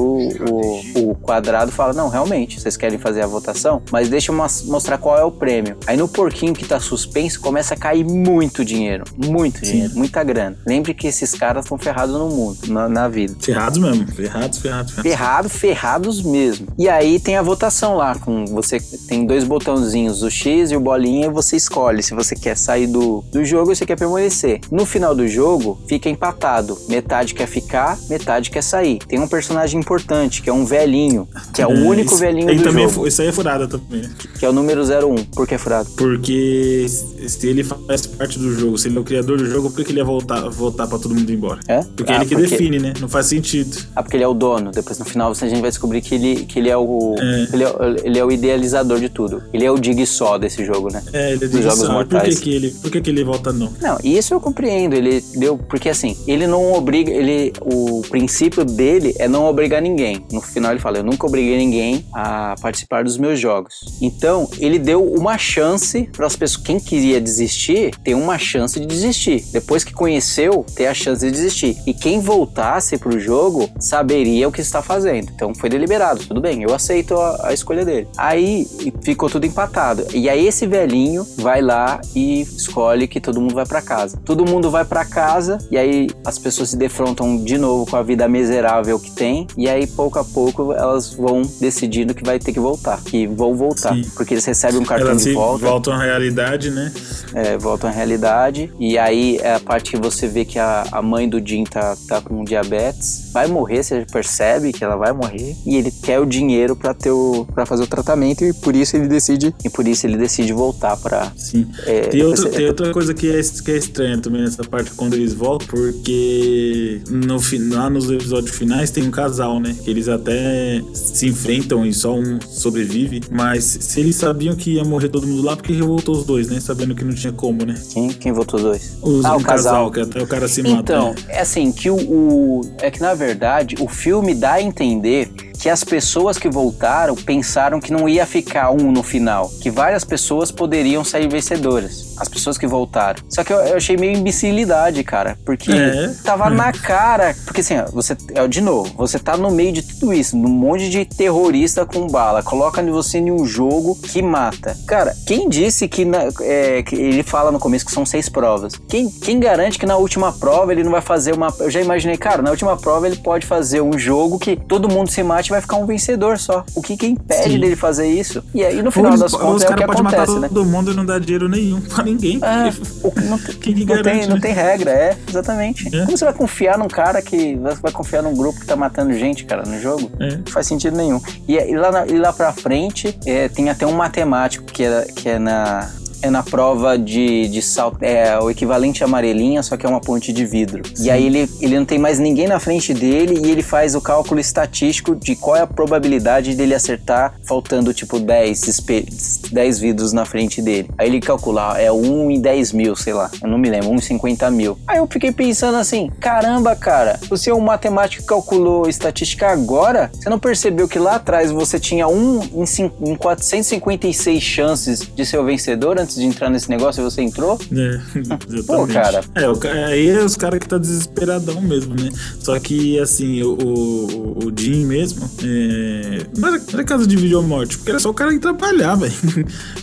o, o quadrado fala, não, realmente, vocês querem fazer a votação, mas deixa eu mos- mostrar qual é o prêmio. Aí no porquinho que tá suspenso, começa a cair muito dinheiro. Muito dinheiro, muita grana. Lembre que esses caras estão ferrados no mundo, na, na vida. Ferrados mesmo. Ferrados, ferrados, ferrados. Ferrado, ferrados mesmo. E aí tem a votação lá, com você tem dois botãozinhos, o X e o bolinha, e você escolhe se você quer sair do, do jogo ou se quer permanecer. No final do jogo, fica empatado. Metade quer ficar, metade quer sair. Tem um personagem importante, que é um velhinho, que é o único isso- velhinho ele do também é jogo, fu- isso aí é furada também. que é o número 01. Por que é furado? Porque se ele faz parte do jogo, se ele é o criador do jogo, por que que ele ia voltar, voltar pra todo mundo ir embora? É? Porque Ah, ele que porque- define, né? Não faz sentido. Ah, porque ele é o dono. Depois no final a gente vai descobrir que ele, que ele é o. É. Ele, é, ele é o idealizador de tudo. Ele é o Dig só desse jogo, né? É, ele diz jogos só, por mortais. que, que ele, por que, que ele volta não? Não, isso eu compreendo. Ele deu. Porque assim, ele não obriga. Ele, o princípio dele é não obrigar ninguém. No final ele fala: Eu nunca obriguei ninguém a participar dos meus jogos. Então, ele deu uma chance para as pessoas. Quem queria desistir, ter uma chance de desistir. Depois que conheceu, ter a chance de desistir. E quem voltasse pro jogo saberia o que está fazendo. Então foi deliberado, tudo bem, eu aceito a, a escolha dele. Aí ficou tudo empatado. E aí esse velhinho vai lá e escolhe que todo mundo vai pra casa. Todo mundo vai pra casa e aí as pessoas se defrontam de novo com a vida miserável que tem. E aí pouco a pouco elas vão decidindo que vai ter que voltar, que vão voltar, Sim. porque eles recebem um cartão Elas de volta voltam à realidade, né? é, voltam à realidade. E aí é a parte que você vê que a, a mãe do Jim tá, tá com diabetes. Vai morrer, você percebe que ela vai morrer. E ele quer o dinheiro pra ter o, pra fazer o tratamento. E por isso ele decide. E por isso ele decide voltar pra. Sim. É, Tem, outro- tem outra coisa que é, que é estranha também nessa parte quando eles voltam, porque no, lá nos episódios finais tem um casal, né? Que eles até se enfrentam e só um sobrevive. Mas se eles sabiam que ia morrer todo mundo lá, por que revoltou os dois, né? Sabendo que não tinha como, né? Quem, quem votou os dois? Os, ah, um o casal. que até o cara se mata. Então, né? é assim, que o, o- É que na verdade o filme dá a entender que as pessoas que voltaram pensaram que não ia ficar um no final. Que várias pessoas poderiam sair vencedoras. As pessoas que voltaram. Só que eu, eu achei meio imbecilidade, cara. Porque É. tava na cara. Porque assim, você. é, De novo, você tá no meio de tudo isso, num monte de terrorista com bala. Coloca você em um jogo que mata. Cara, quem disse que, na- é, que ele fala no começo que são seis provas? Quem, quem garante que na última prova ele não vai fazer uma. Eu já imaginei, cara, na última prova ele pode fazer um jogo que todo mundo se mate e vai ficar um vencedor só. O que, que impede Sim. dele fazer isso? E aí no Ou final eles- das ou contas é o que caras podem matar acontece, né? todo mundo não dar dinheiro nenhum pra ninguém. É, o- não, Quem que não, tem, garante, não né? tem regra, é. Exatamente. Como você vai confiar num cara que. Você vai confiar num grupo que tá matando gente, cara, no jogo? É. Não faz sentido nenhum. E, e lá, na- e lá pra frente, é, tem até um matemático que é, que é na. É na prova de, de salto. É o equivalente à amarelinha, só que é uma ponte de vidro. E aí ele, ele não tem mais ninguém na frente dele e ele faz o cálculo estatístico de qual é a probabilidade dele acertar, faltando tipo 10, espe- 10 vidros na frente dele. Aí ele calcula, é 1 em 10 mil, sei lá. Eu não me lembro, 1 em 50 mil. Aí eu fiquei pensando assim: caramba, cara, você é um matemático que calculou estatística agora? Você não percebeu que lá atrás você tinha 1 em, em 456 chances de ser o vencedor antes de entrar nesse negócio e você entrou? É, exatamente. Pô, cara. É, aí é os caras que tá desesperadão mesmo, né? Só que, assim, o, o, o Jim mesmo, é... não, era, não era caso de videomorte, porque era só o cara que trabalhar, velho.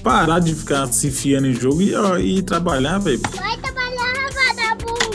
Parar de ficar se enfiando em jogo e, ó, e trabalhar, velho. Vai trabalhar.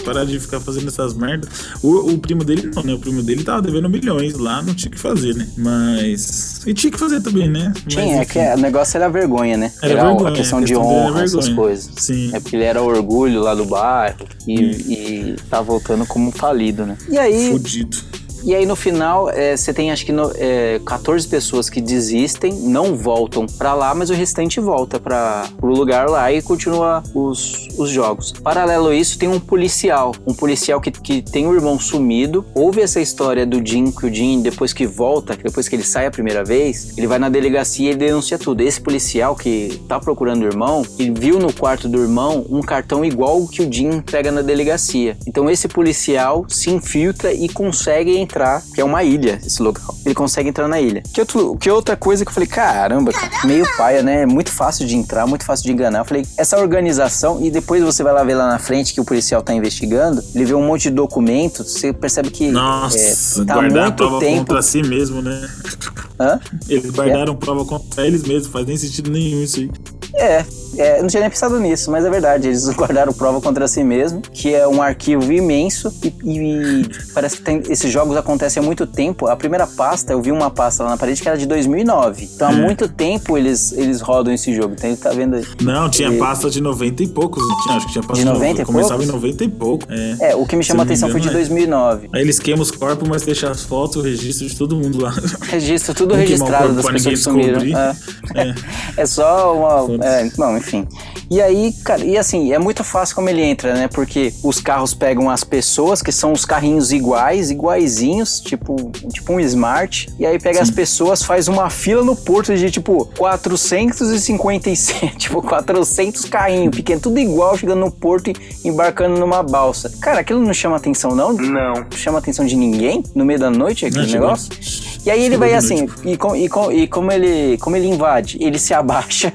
Parar de ficar fazendo essas merdas. O, o primo dele não, né? O primo dele tava devendo milhões lá, não tinha que fazer, né? Mas. E tinha que fazer também, né? Tinha, Mas, é que o negócio era vergonha, né? Era Era, vergonha, a questão a de questão era honra, essas coisas. Sim. É porque ele era o orgulho lá do bairro e, e tá voltando como falido, né? E aí, Fudido. E aí no final, é, você tem acho que no, é, 14 pessoas que desistem, não voltam pra lá, mas o restante volta para pro lugar lá e continua os, os jogos. Paralelo a isso, tem um policial. Um policial que, que tem um irmão sumido. Houve essa história do Jim, que o Jim, depois que volta, depois que ele sai a primeira vez, ele vai na delegacia e denuncia tudo. Esse policial que tá procurando o irmão, ele viu no quarto do irmão um cartão igual o que o Jim entrega na delegacia. Então esse policial se infiltra e consegue entrar, que é uma ilha, esse local. Ele consegue entrar na ilha. Que, outro, que outra coisa que eu falei, caramba, cara, meio paia, né? É muito fácil de entrar, muito fácil de enganar. Eu falei, essa organização, e depois você vai lá ver lá na frente que o policial tá investigando, ele vê um monte de documentos, você percebe que Nossa, é, tá guardar muito prova tempo. contra si mesmo, né? Hã? Eles guardaram prova contra eles mesmos, faz nem sentido nenhum isso aí. É, é, não tinha nem pensado nisso, mas é verdade. Eles guardaram prova contra si mesmo, que é um arquivo imenso e, e parece que tem- esses jogos acontecem há muito tempo. A primeira pasta, eu vi uma pasta lá na parede que era de 2009. Então há É. muito tempo eles, eles rodam esse jogo. Então ele tá vendo aí. Não, tinha E- pasta de 90 e poucos. não Tinha, acho que tinha pasta De 90 e Começava poucos? em 90 e pouco. É. É, o que me chamou a atenção foi de engano, é. 2009. Aí eles queimam os corpos, mas deixam as fotos, o registro de todo mundo lá. Registro tudo registrado das pessoas que sumiram. descobrir. É. É só uma. É, bom, enfim. E aí, cara, e assim, é muito fácil como ele entra, né? Porque os carros pegam as pessoas, que são os carrinhos iguais, iguaizinhos, tipo, tipo um Smart, e aí pega as pessoas, faz uma fila no porto de tipo 457, tipo 400 carrinhos pequenos, tudo igual, chegando no porto e embarcando numa balsa. Cara, aquilo não chama atenção, não? Não. Chama atenção de ninguém no meio da noite, aquele Não, chegou- negócio? E aí ele vai assim, e, com- e com- e como ele como ele invade? Ele se abaixa.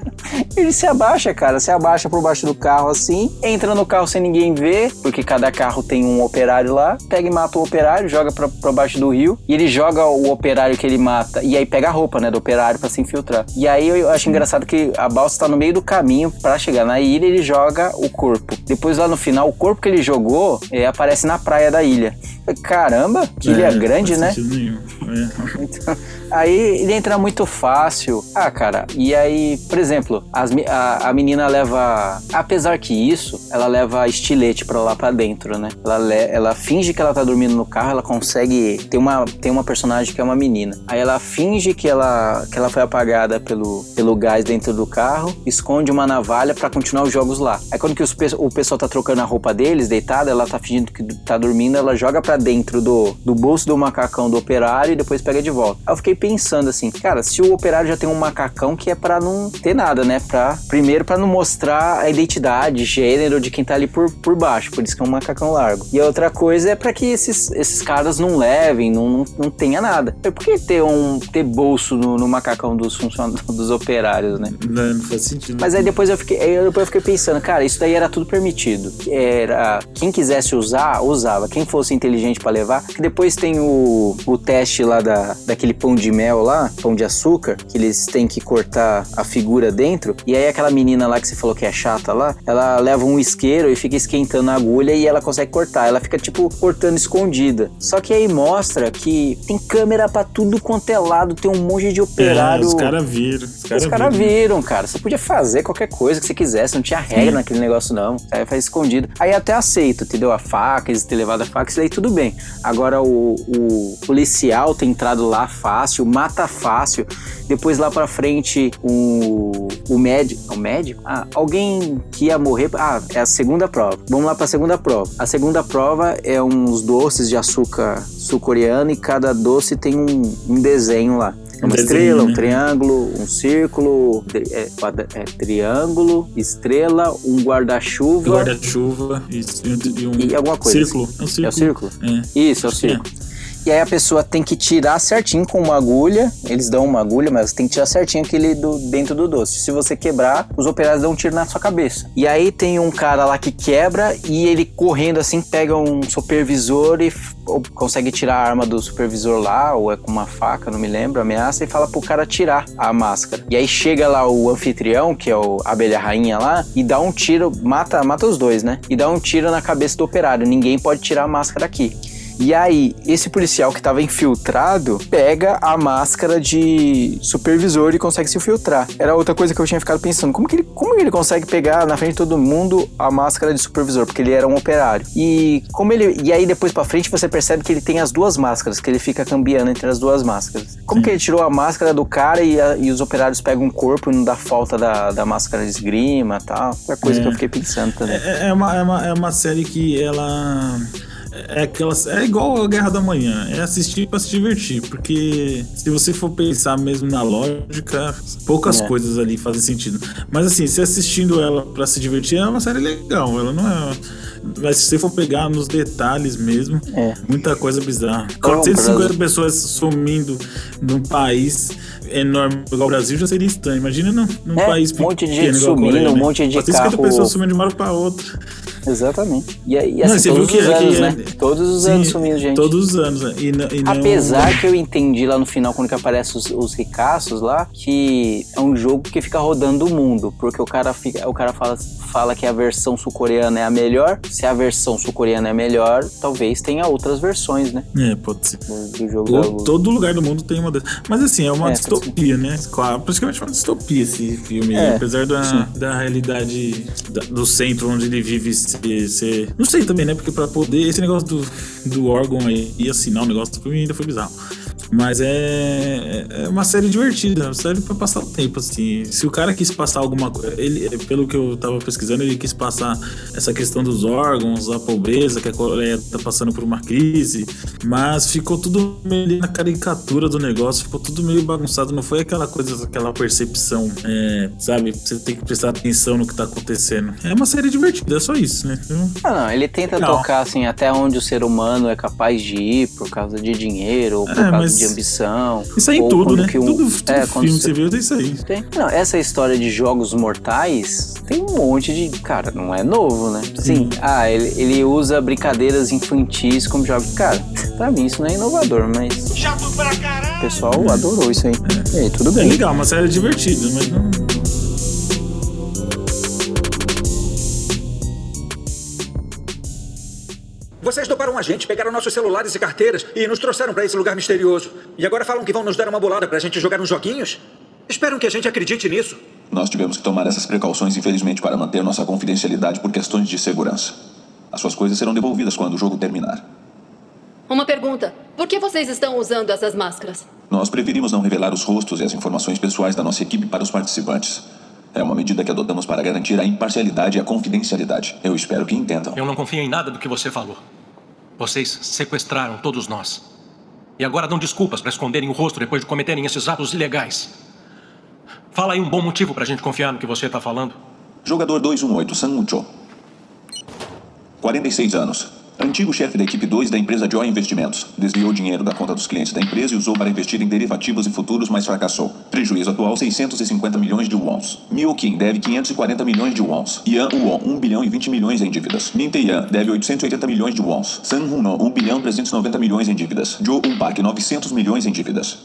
Ele se abaixa, cara. Se abaixa por baixo do carro assim. Entra no carro sem ninguém ver, porque cada carro tem um operário lá. Pega e mata o operário, joga pra, pra baixo do rio. E ele joga o operário que ele mata. E aí pega a roupa, né, do operário pra se infiltrar. E aí eu acho engraçado que a balsa tá no meio do caminho pra chegar na ilha. Ele joga o corpo. Depois lá no final, o corpo que ele jogou é, aparece na praia da ilha. Caramba, que ilha É, grande, né? nenhum. É. Então, aí ele entra muito fácil. Ah, cara, e aí, por exemplo, as a, a menina leva. Apesar que isso, ela leva estilete pra lá pra dentro, né? Ela, le- ela finge que ela tá dormindo no carro, ela consegue. Tem uma, tem uma personagem que é uma menina. Aí ela finge que ela, que ela foi apagada pelo, pelo gás dentro do carro, esconde uma navalha pra continuar os jogos lá. Aí quando que os, o pessoal tá trocando a roupa deles, deitada, ela tá fingindo que tá dormindo, ela joga pra dentro do, do bolso do macacão do operário e depois pega de volta. Aí eu fiquei pensando assim, cara, se o operário já tem um macacão que é pra não ter nada, né? Pra, primeiro pra não mostrar a identidade, gênero de quem tá ali por, por baixo, por isso que é um macacão largo. E a outra coisa é pra que esses, esses caras não levem, não, não, não tenha nada. Por que ter um ter bolso no, no macacão dos funcionários, dos operários, né? Não, não faz sentido. Mas aí depois eu fiquei, aí depois eu fiquei pensando, cara, isso daí era tudo permitido. Era quem quisesse usar, usava. Quem fosse inteligente pra levar, que depois tem o, o teste lá da, daquele pão de de mel lá, pão de açúcar, que eles têm que cortar a figura dentro. E aí aquela menina lá que você falou que é chata lá, ela leva um isqueiro e fica esquentando a agulha e ela consegue cortar. Ela fica tipo cortando escondida. Só que aí mostra que tem câmera pra tudo quanto é lado, tem um monte de operário. É, os caras viram. Os caras Os caras viram. cara. Você podia fazer ququalquer coisa que você quisesse, não tinha regra Sim. naquele negócio, não. Aí faz escondido. Aí até aceito, entendeu? A faca, eles ter levado a faca, isso daí tudo bem. Agora o, o policial ter entrado lá fácil, mata fácil. Depois lá pra frente, o, o médico. O médico? Ah, alguém que ia morrer. Ah, é a segunda prova. Vamos lá pra segunda prova. A segunda prova é uns doces de açúcar sul-coreano e cada doce tem um, um desenho lá. É uma Um desenho, estrela, um né? triângulo, um círculo, é, é, triângulo, estrela, um guarda-chuva. Guarda-chuva e, e um E alguma coisa círculo. É um É círculo. o círculo? É. Isso, é o círculo. E aí a pessoa tem que tirar certinho com uma agulha. Eles dão uma agulha, mas tem que tirar certinho aquele do, dentro do doce. Se você quebrar, os operários dão um tiro na sua cabeça. E aí tem um cara lá que quebra e ele correndo assim pega um supervisor e consegue tirar a arma do supervisor lá, ou é com uma faca, não me lembro, ameaça e fala pro cara tirar a máscara. E aí chega lá o anfitrião, que é o abelha rainha lá, e dá um tiro, mata, mata os dois, né? E dá um tiro na cabeça do operário. Ninguém pode tirar a máscara aqui. E aí, esse policial que tava infiltrado pega a máscara de supervisor e consegue se infiltrar. Era outra coisa que eu tinha ficado pensando. Como que ele, como ele consegue pegar na frente de todo mundo a máscara de supervisor? Porque ele era um operário. E como ele. E aí, depois pra frente, você percebe que ele tem as duas máscaras, que ele fica cambiando entre as duas máscaras. Como que ele tirou a máscara do cara e, a- e os operários pegam um corpo e não dá falta da, da máscara de esgrima e tal? Outra coisa É. que eu fiquei pensando também. É, é uma, é, uma, é uma série que ela. É, aquela, é igual a Guerra da Manhã, é assistir pra se divertir, porque se você for pensar mesmo na lógica, poucas É. coisas ali fazem sentido. Mas assim, se assistindo ela pra se divertir, é uma série legal, ela não é. Mas se você for pegar nos detalhes mesmo, É. muita coisa bizarra. Qual é o 450 prazo? pessoas sumindo num país enorme igual o Brasil já seria estranho. Imagina num, num É, país um monte de pequeno gente Coreia, sumindo, um né? monte de 450 carro- pessoas sumindo de uma hora pra outra. Exatamente. E, e Não, assim, você todos viu que- os anos, que- né? Todos os Sim, anos sumindo gente. Todos os anos. né? E, não- e não- Apesar que eu entendi lá no final, quando que aparece os, os ricaços lá, que é um jogo que fica rodando o mundo. Porque o cara, fica, o cara fala, fala que a versão sul-coreana é a melhor. Se a versão sul-coreana é melhor, talvez tenha outras versões, né? É, pode ser. Do, do jogo todo lugar do mundo tem uma dessas. Mas assim, é uma É, distopia, né? Claro, praticamente uma distopia esse filme. É, apesar da, sim. da realidade da- do centro onde ele vive ser, ser- Não sei também, né? Porque pra poder. Esse negócio do, do órgão aí e assinar o negócio do filme ainda foi bizarro. Mas é, é uma série divertida, uma série pra passar o tempo, assim. Se o cara quis passar alguma coisa. Ele, pelo que eu tava pesquisando, ele quis passar essa questão dos órgãos, a pobreza, que a Coreia tá passando por uma crise. Mas ficou tudo meio na caricatura do negócio, ficou tudo meio bagunçado. Não foi aquela coisa, aquela percepção, é, sabe? Você tem que prestar atenção no que tá acontecendo. É uma série divertida, é só isso, né? Então, Ah, não, ele tenta Legal. tocar assim até onde o ser humano é capaz de ir por causa de dinheiro ou por É, causa mas de ambição. Isso aí em ou tudo, né? que um- Tudo, todo é, quando filme você- viu tem isso aí. Tem. Não, essa história de jogos mortais tem um monte de. Cara, não é novo, né? Sim. Ah, ele, ele usa brincadeiras infantis como jogos. Cara, pra mim isso não é inovador, mas. Chato pra caralho! O pessoal adorou isso aí. E aí, tudo É bem. legal, uma série divertida, mas não. Vocês doparam a gente, pegaram nossos celulares e carteiras e nos trouxeram pra esse lugar misterioso. E agora falam que vão nos dar uma bolada pra gente jogar uns joguinhos? Esperam que a gente acredite nisso. Nós tivemos que tomar essas precauções, infelizmente, para manter nossa confidencialidade por questões de segurança. As suas coisas serão devolvidas quando o jogo terminar. Uma pergunta: por que vocês estão usando essas máscaras? Nós preferimos não revelar os rostos e as informações pessoais da nossa equipe para os participantes. É uma medida que adotamos para garantir a imparcialidade e a confidencialidade. Eu espero que entendam. Eu não confio em nada do que você falou. Vocês sequestraram todos nós. E agora dão desculpas para esconderem o rosto depois de cometerem esses atos ilegais. Fala aí um bom motivo pra gente confiar no que você tá falando. Jogador 218, San Mucho. 46 anos. Antigo chefe da equipe 2 da empresa Joy Investimentos. Desviou dinheiro da conta dos clientes da empresa e usou para investir em derivativos e futuros, mas fracassou. Prejuízo atual 650 milhões de wons. Mio Kim deve 540 milhões de wons. Yan Won 1 bilhão e 20 milhões em dívidas. Min Tae-yan deve 880 milhões de wons. San Huno 1 bilhão e 390 milhões em dívidas. Jo Un Park 900 milhões em dívidas.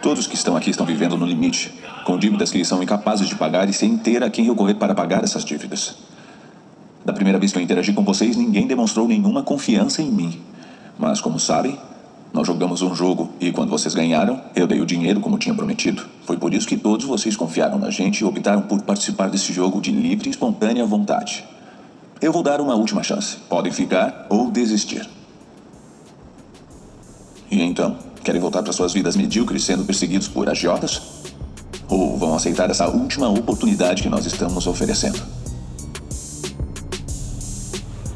Todos que estão aqui estão vivendo no limite, com dívidas que são incapazes de pagar e sem ter a quem recorrer para pagar essas dívidas. Da primeira vez que eu interagi com vocês, ninguém demonstrou nenhuma confiança em mim. Mas, como sabem, nós jogamos um jogo e quando vocês ganharam, eu dei o dinheiro como tinha prometido. Foi por isso que todos vocês confiaram na gente e optaram por participar desse jogo de livre e espontânea vontade. Eu vou dar uma última chance. Podem ficar ou desistir. E então, querem voltar para suas vidas medíocres sendo perseguidos por agiotas? Ou vão aceitar essa última oportunidade que nós estamos oferecendo?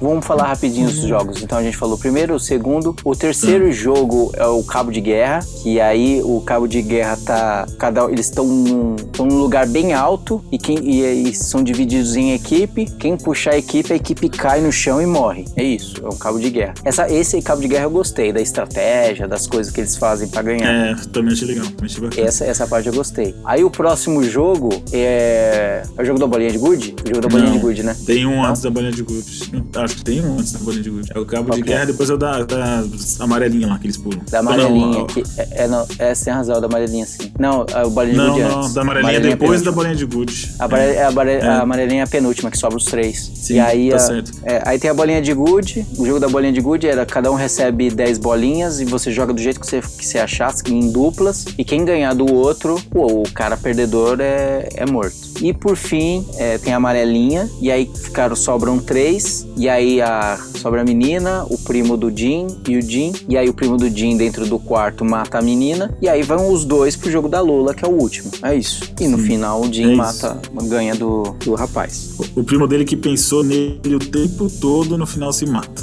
Vamos falar rapidinho dos jogos. Então a gente falou primeiro, o segundo, o terceiro jogo é o Cabo de Guerra, que aí o Cabo de Guerra tá cada eles estão num, num lugar bem alto e quem e, e são divididos em equipe. Quem puxar a equipe, a equipe cai no chão e morre. É isso, é um Cabo de Guerra. Essa esse Cabo de Guerra eu gostei da estratégia, das coisas que eles fazem para ganhar. É, também achei legal, também achei bacana. Essa, essa parte eu gostei. Aí o próximo jogo é. É o jogo da bolinha de gude? O jogo da bolinha Não, de gude, né? Tem um antes da bolinha de gude. Acho que tem um antes da bolinha de gude. É o cabo de é? guerra, depois é o da, da amarelinha lá que eles pulam. Da não, amarelinha. ó, que, é, é, não, é, tem razão, é da amarelinha sim. Não, é o bolinha de Não, gude não, antes. da amarelinha Amarelinha depois penúltima. da bolinha de gude. A, amare- a É. a amarelinha é a penúltima, que sobra os três. Sim, e aí, tá a- certo. é, aí tem a bolinha de good. O jogo da bolinha de good era cada um recebe 10 bolinhas e você joga do jeito que você, que você achar, em duplas. E quem ganhar do outro, o cara perdedor é, é morto. E por fim, é, tem a amarelinha. E aí ficaram, sobram três. E aí a, sobra a menina, o primo do Jim e o Jim. E aí o primo do Jim dentro do quarto mata a menina. E aí vão os dois pro jogo da Lula, que é o último. É isso. E no final o Jim é isso. mata, ganha do, do rapaz. O primo dele que pensou nele o tempo todo, no final se mata.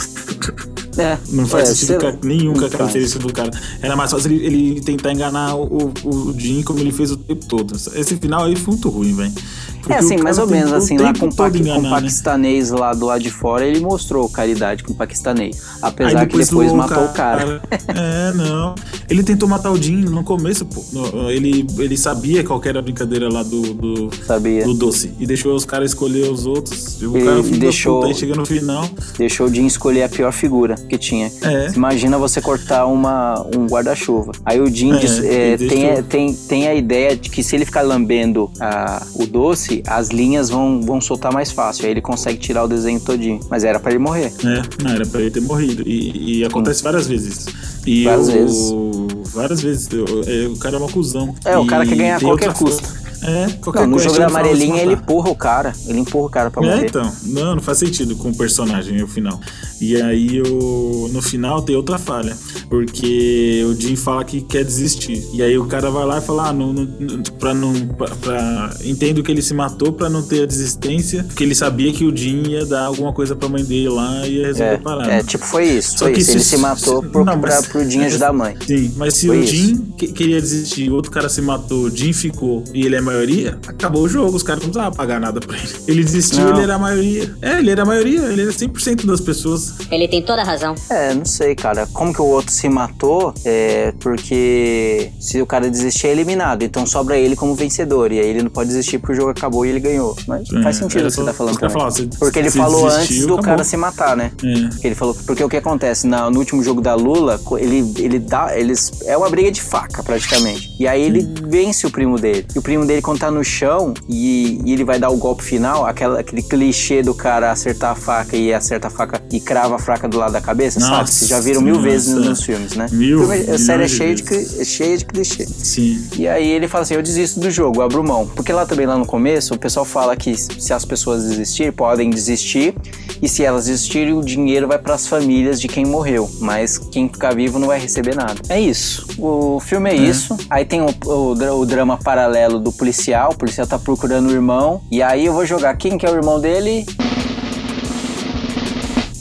É, Não faz é, sentido sei- nenhum com a característica do cara. Era mais fácil ele, ele tentar enganar o, o, o Jim como ele fez o tempo todo. Esse final aí foi muito ruim, velho. Porque É assim, o mais cara ou menos o assim, lá com o, todo paqui- com o enganar, né? paquistanês lá do lado de fora, ele mostrou caridade com o paquistanês. Apesar Aí que depois matou o cara. É, não. Ele tentou matar o Jim no começo, pô. Ele, ele sabia qual que era a brincadeira lá do, do, Sabia. do doce. E deixou os caras escolher os outros. O Ele cara deixou- puta, aí chega no final. Deixou o Jim escolher a pior figura que tinha. É. Imagina você cortar uma, um guarda-chuva. Aí o Jim É, diz- é, tem, tem, tem a ideia de que se ele ficar lambendo a- o doce, as linhas vão, vão soltar mais fácil. Aí ele consegue tirar o desenho todinho. Mas era pra ele morrer. É, não, era pra ele ter morrido. E, e acontece várias vezes. E Várias o- vezes. Várias vezes. O, é, o cara é uma cuzão. É, o cara E quer ganhar a qualquer custo. É, qualquer Não, no coisa jogo da amarelinha ele empurra o cara. Ele empurra o cara pra É, morrer. então. Não, não faz sentido com o personagem no final. E aí o, no final tem outra falha. Porque o Jim fala que quer desistir. E aí o cara vai lá e fala: Ah, não, não, pra não. Pra, pra- entendo que ele se matou pra não ter a desistência. Porque ele sabia que o Jim ia dar alguma coisa pra mãe dele lá e ia resolver a parada. É, tipo, foi isso. Só Foi que isso. Ele se- se matou se- por, não, pra, mas- pro Jim ajudar a mãe. Sim, mas se Foi o. Jim que- queria desistir, outro cara se matou, o Jim ficou e ele é a maioria, acabou o jogo, os caras não precisavam pagar nada pra ele. Ele desistiu, Não. ele era a maioria. É, ele era a maioria, ele era 100% das pessoas. Ele tem toda a razão. É, não sei, cara. Como que o outro se matou? É porque se o cara desistir é eliminado, então sobra ele como vencedor. E aí ele não pode desistir porque o jogo acabou e ele ganhou. Mas É, faz sentido era o que você tá falando também. falavam, se- porque ele falou desistiu, antes do acabou. cara se matar, né? É. Ele falou, porque o que acontece na- no último jogo da Lula, ele, ele dá, eles é uma briga de faca praticamente. E aí ele vence o primo dele. E o primo dele quando tá no chão e, e ele vai dar o golpe final, aquela, aquele clichê do cara acertar a faca e acerta a faca e crava a faca do lado da cabeça, sabe? Nossa, Vocês já viram mil nossa. vezes nos, nos filmes, né? Mil, filme- a série é de cheia de, é cheia de clichê. Sim. E aí ele fala assim: eu desisto do jogo, abro mão. Porque lá também, lá no começo, o pessoal fala que se as pessoas desistirem, podem desistir. E se elas desistirem, o dinheiro vai para as famílias de quem morreu. Mas quem ficar vivo não vai receber nada. É isso. O filme é, isso. Aí tem o, o o drama paralelo do policial. O policial tá procurando o irmão. E aí eu vou jogar. Quem que é o irmão dele?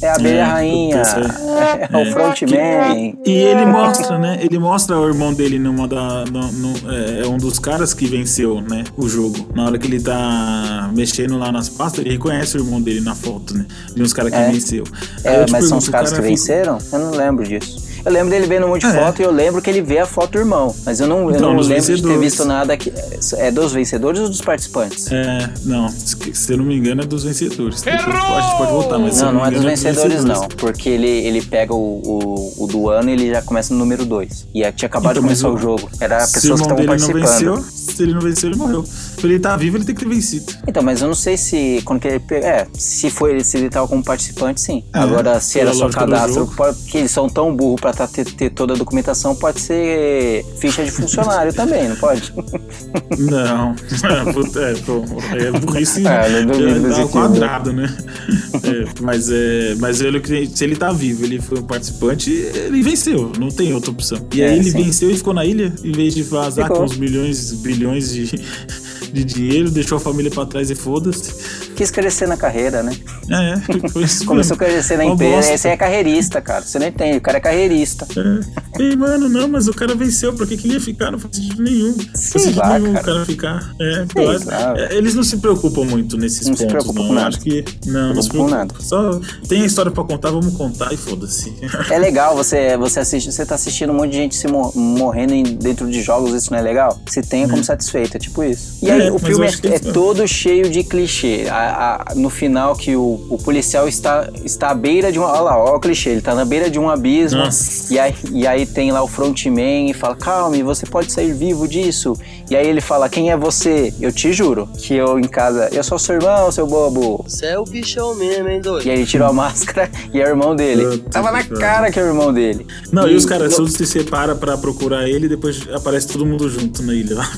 É a abelha É, rainha. pensei. É, o frontman. E ele mostra, né? Ele mostra o irmão dele numa da. no- no- é, é um dos caras que venceu, né? O jogo. Na hora que ele tá mexendo lá nas pastas, ele reconhece o irmão dele na foto, né? De uns caras que É. venceu. Aí É, mas são os pergunto, caras que cara fica- venceram? Eu não lembro disso. Eu lembro dele vendo um monte de É. foto e eu lembro que ele vê a foto do irmão. Mas eu não, eu Então, não dos lembro de ter vencedores. visto nada que. É dos vencedores ou dos participantes? É, não, se eu não me engano é dos vencedores. A gente pode voltar, mas Não, não me é dos engano vencedores, não. Porque ele, ele pega o, o, o do ano e ele já começa no número 2. E tinha acabado Então, de começar o, jogo. Era pessoas que estavam não participando. venceu, se ele não venceu, ele morreu. Se ele tá vivo, ele tem que ter vencido. Então, mas eu não sei se. Quando que ele É, se foi se ele tava como participante, sim. É, Agora, se era só cadastro, jogo. pode, que eles são tão burros pra tá- ter, ter toda a documentação, pode ser ficha de funcionário também, não pode? Não, é, puta, é, pô, é burrice Ah, não duvido é, tipo. quadrado, né? É, mas é, mas ele, se ele tá vivo, ele foi um participante, ele venceu, não tem outra opção. E É, aí ele sim. venceu e ficou na ilha, em vez de vazar Ficou. com os milhões, bilhões de, de dinheiro, deixou a família pra trás e foda-se. Quis crescer na carreira, né? É, foi isso Começou a crescer na Uma empresa. bosta. Esse aí é carreirista, cara. Você não entende, o cara é carreirista. É. Ei, mano, não, mas o cara venceu, por que que ia ficar? Não faz sentido nenhum. Não faz sentido lá, nenhum cara. o cara ficar. É, Sei lá. é, eles não se preocupam muito nesses Não se pontos, preocupam não. com nada. acho que. Não, não se preocupam com preocupam. Só tem a história pra contar, vamos contar e foda-se. É legal você, você assiste, você tá assistindo um monte de gente se mo- morrendo dentro de jogos, isso não é legal? Se tenha como satisfeito, é tipo isso. E É, aí, o filme eu é, é todo cheio de clichê. A- a- no final, que o, o policial está, está à beira de uma. Olha lá, olha o clichê, ele tá na beira de um abismo. Nossa. E aí, e aí tem lá o frontman e fala: Calme, você pode sair vivo disso. E aí ele fala: Quem é você? Eu te juro que eu em casa, eu sou seu irmão, seu bobo. Você é o bichão mesmo, hein, doido? E aí ele tirou a máscara e é o irmão dele. Tava na cara que é o irmão dele. Não, e, os caras todos se separam pra procurar ele e depois aparece todo mundo junto na ilha lá.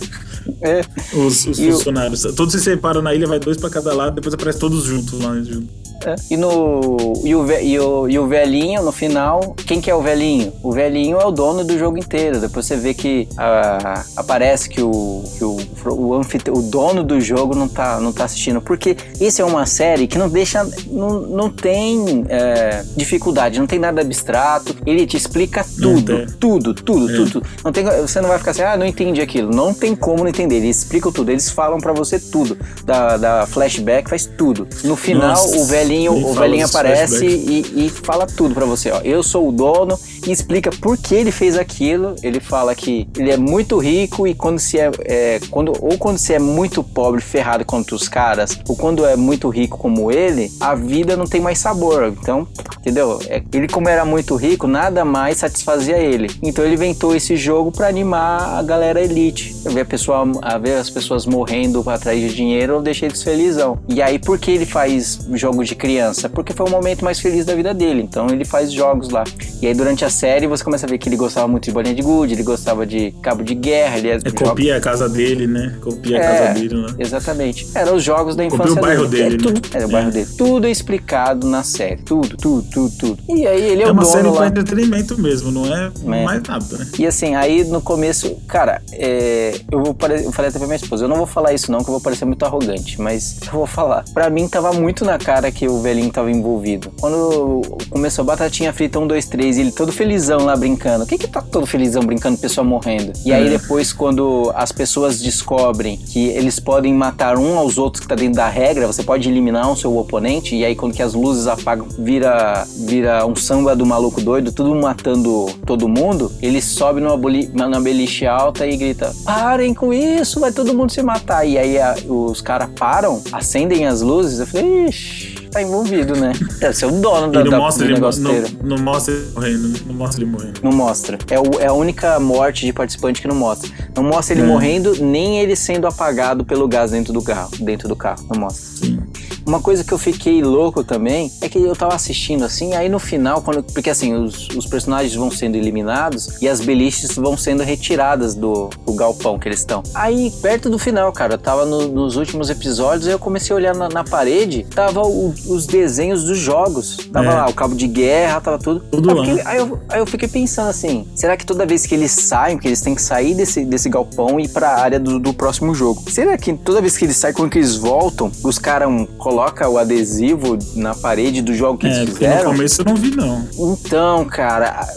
É. Os, os E o- funcionários. Todos se separam na ilha, vai dois pra cada lado, depois aparece todos juntos lá. Junto. É. E, no, e, o, e, o, e o velhinho, no final, quem que é o velhinho? O velhinho é o dono do jogo inteiro. Depois você vê que ah, aparece que, o, que o, o, anfite- o dono do jogo não tá, não tá assistindo. Porque isso é uma série que não deixa. Não, não tem é, dificuldade, não tem nada abstrato. Ele te explica tudo. Tudo, tudo, É. tudo. Não tem, você não vai ficar assim, ah, não entendi aquilo. Não tem como não entender. Eles explicam tudo. Eles falam pra você tudo. Da, da flashback faz tudo. No final, Nossa, o velhinho, o velhinho aparece e, e fala tudo pra você. Ó, eu sou o dono e explica por que ele fez aquilo. Ele fala que ele é muito rico e quando se é, é, quando ou quando se é muito pobre, ferrado contra os caras, ou quando é muito rico como ele, a vida não tem mais sabor. Então, entendeu? É, ele como era muito rico, nada mais satisfazia ele. Então ele inventou esse jogo pra animar a galera elite. Ver a pessoa, a ver as pessoas morrendo atrás de dinheiro, deixa eles felizão. E aí por que ele faz jogos de criança? Porque foi o momento mais feliz da vida dele. Então ele faz jogos lá. E aí durante a série você começa a ver que ele gostava muito de bolinha de gude, ele gostava de cabo de guerra, ele é, É, copia a casa dele, né? Copia a É, casa dele lá. Exatamente. Eram os jogos da Copia infância o bairro dele. dele, É, né? tudo, era o bairro dele. Tudo é explicado na série. Tudo, tudo, tudo, tudo. E aí ele é, É o uma dono série lá. pra entretenimento mesmo, não é, É. mais nada, né? E assim, aí no começo, cara, é, eu vou pare... eu falei até pra minha esposa, eu não vou falar isso não, que eu vou parecer muito arrogante, mas eu vou falar. Pra mim tava muito na cara que o velhinho tava envolvido. Quando começou a batatinha frita 1, 2, 3, e ele todo felizão lá brincando. O que que tá todo felizão brincando, pessoa morrendo? E aí É. depois quando as pessoas descobrem que eles podem matar um aos outros que tá dentro da regra, você pode eliminar o seu oponente, e aí quando que as luzes apagam, vira, vira um samba do maluco doido, tudo matando todo mundo, ele sobe numa, boli, numa beliche alta e grita: Parem com isso, vai todo mundo se matar. E aí a- os caras param, acendem as luzes, eu falei, ixi. Tá envolvido, né? Deve ser o dono da, E não da, mostra, do ele, negócio não, não mostra ele morrendo, não mostra ele morrendo. Não mostra. É, o- é a única morte de participante que não mostra. Não mostra ele É. morrendo, nem ele sendo apagado pelo gás dentro do carro. Dentro do carro. Não mostra. Uma coisa que eu fiquei louco também é que eu tava assistindo assim, aí no final, quando, porque assim, os, os personagens vão sendo eliminados e as beliches vão sendo retiradas do, do galpão que eles estão. Aí, perto do final, cara, eu tava no- nos últimos episódios, aí eu comecei a olhar na, na parede, tava o- os desenhos dos jogos. Tava É. lá, o cabo de guerra, tava tudo. Tudo aí, fiquei, aí, eu, aí eu fiquei pensando assim, será que toda vez que eles saem, que eles têm que sair desse, desse galpão e ir pra área do, do próximo jogo, será que toda vez que eles saem, quando que eles voltam, os caras colocam coloca o adesivo na parede do jogo que É, eles porque no fizeram. começo eu não vi, não. Então, cara,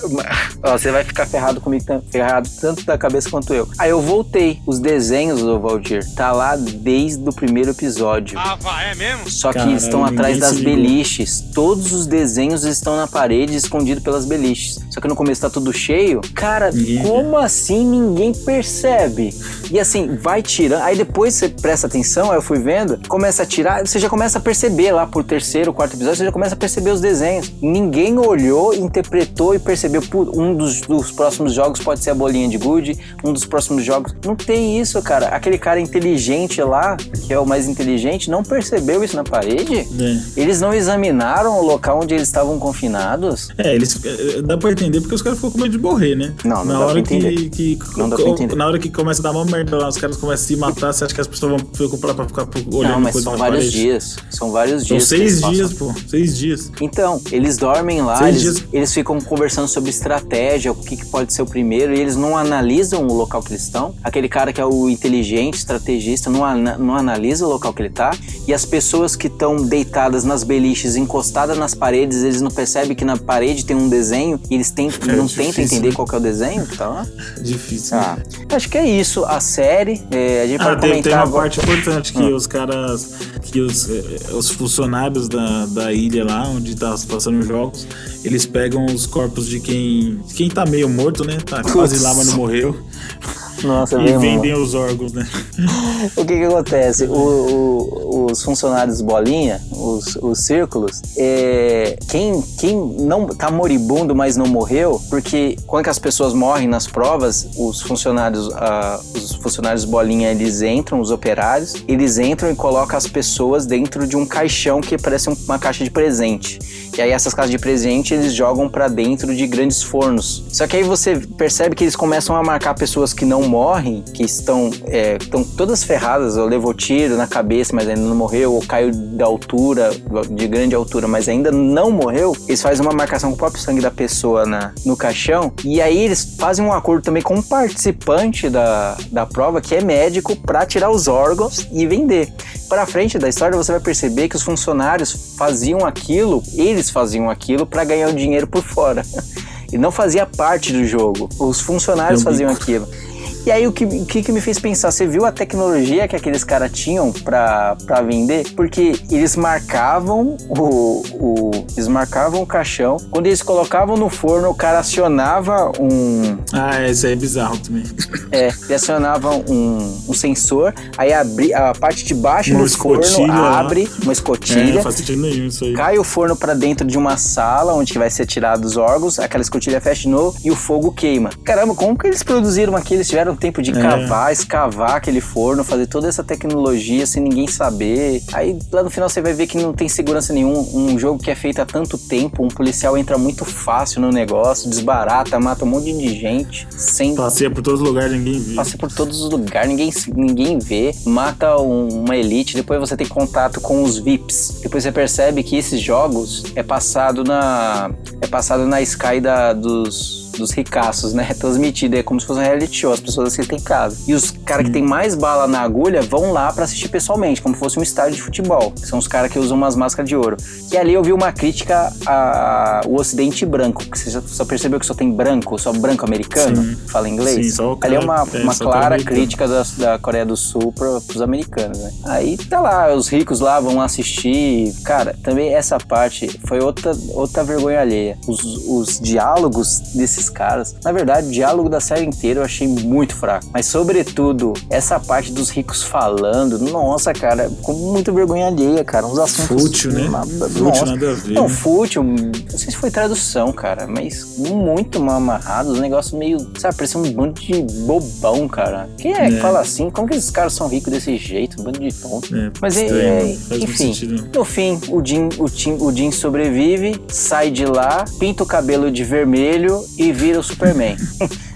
ó, você vai ficar ferrado comigo, ferrado tanto da cabeça quanto eu. Aí eu voltei. Os desenhos do Valdir tá lá desde o primeiro episódio. Ah, vai, é mesmo? Só que estão atrás ninguém das beliches. Todos os desenhos estão na parede, escondidos pelas beliches. Só que no começo tá tudo cheio. Cara, como assim ninguém percebe? E assim, vai tirando. Aí depois você presta atenção, aí eu fui vendo, começa a tirar, você já começa a perceber lá por terceiro, quarto episódio, você já começa a perceber os desenhos. Ninguém olhou, interpretou e percebeu, um dos, dos próximos jogos pode ser a bolinha de gude, um dos próximos jogos. Não tem isso, cara. Aquele cara inteligente lá, que é o mais inteligente, não percebeu isso na parede? É. Eles não examinaram o local onde eles estavam confinados? É, eles. é, Dá pra entender porque os caras ficam com medo de morrer, né? Não, não na dá hora pra entender. que, que Não dá pra entender. Na hora que começa a dar uma merda lá, os caras começam a se matar, você acha que as pessoas vão preocupar pra ficar olhando não, mas coisa são vários parede? dias. São vários São dias. que seis eles passam. dias, pô. Seis dias. Então, eles dormem lá, eles, dias. eles ficam conversando sobre estratégia, o que, que pode ser o primeiro, e eles não analisam o local que eles estão. Aquele cara que é o inteligente, estrategista, não, ana- não analisa o local que ele tá. E as pessoas que estão deitadas nas beliches, encostadas nas paredes, eles não percebem que na parede tem um desenho e eles tem, É não difícil, tentam entender né? qual é o desenho que tá lá. Difícil. Ah, acho que é isso. A série, é, a gente Ah, pode tem, comentar tem uma agora. parte importante que Ah. os caras, que os, eh, os funcionários da, da ilha lá, onde tá passando os jogos, eles pegam os corpos de quem, quem tá meio morto, né? Tá quase lá, mas não morreu. Nossa, e vendem os órgãos, né? O que que acontece? O- o- os funcionários bolinha, os, os círculos, é, quem, quem não tá moribundo, mas não morreu, porque quando as pessoas morrem nas provas, os funcionários, ah, os funcionários bolinha, eles entram, os operários, eles entram e colocam as pessoas dentro de um caixão que parece um- uma caixa de presente. E aí essas caixas de presente eles jogam pra dentro de grandes fornos. Só que aí você percebe que eles começam a marcar pessoas que não morrem, que estão, é, estão todas ferradas, ou levou tiro na cabeça, mas ainda não morreu, ou caiu da altura, de grande altura, mas ainda não morreu. Eles fazem uma marcação com o próprio sangue da pessoa na, no caixão. E aí eles fazem um acordo também com um participante da, da prova, que é médico, pra tirar os órgãos e vender. Pra frente da história, você vai perceber que os funcionários faziam aquilo, eles faziam aquilo pra ganhar o dinheiro por fora. E não fazia parte do jogo. Os funcionários faziam aquilo. E aí o que, o que que me fez pensar? Você viu a tecnologia que aqueles caras tinham pra, pra vender? Porque eles marcavam o, o. Eles marcavam o caixão. Quando eles colocavam no forno, o cara acionava um. Ah, esse aí é bizarro também. É, ele acionava um, um sensor, aí abri, a parte de baixo Uma do forno escotilha lá. abre, uma É, escotilha. não faz sentido nenhum isso aí. Cai o forno pra dentro de uma sala onde vai ser tirado os órgãos, aquela escotilha fecha de novo e o fogo queima. Caramba, como que eles produziram aquilo? Eles tiveram tempo de É. cavar, escavar aquele forno, fazer toda essa tecnologia sem ninguém saber. Aí lá no final você vai ver que não tem segurança nenhum. Um jogo que é feito há tanto tempo, um policial entra muito fácil no negócio, desbarata, mata um monte de gente sem Passeia por todos os lugares, ninguém viu. passa por todos os lugares, ninguém, ninguém vê, mata um- uma elite, depois você tem contato com os VIPs. Depois você percebe que esses jogos é passado na é passado na Sky da, dos dos ricaços, né? Transmitido, é como se fosse um reality show, as pessoas assistem em casa. E os caras que tem mais bala na agulha vão lá pra assistir pessoalmente, como se fosse um estádio de futebol. São os caras que usam umas máscaras de ouro. E ali eu vi uma crítica ao Ocidente branco, que você só percebeu que só tem branco, só branco americano, Sim. fala inglês. Sim, só o ali é cara- uma, é, uma cara clara crítica da, da Coreia do Sul para os americanos, né? Aí tá lá, os ricos lá vão lá assistir. Cara, também essa parte foi outra, outra vergonha alheia. Os, os diálogos desses caras, na verdade, o diálogo da série inteira eu achei muito fraco. Mas, sobretudo, essa parte dos ricos falando, nossa, cara, ficou muito vergonha alheia, cara. Uns assuntos. Fútil, né? Nada, Fútil, nossa. nada a ver, Não, né? fútil, não sei se foi tradução, cara, mas muito mal amarrado, os negócios meio, sabe, parecia um bando de bobão, cara. Quem é, que É. fala assim? Como que esses caras são ricos desse jeito? Um bando de tonto. É, Mas é, é, enfim, não. no fim, o Jim, o, Tim, o Jim sobrevive, sai de lá, pinta o cabelo de vermelho e vira o Superman.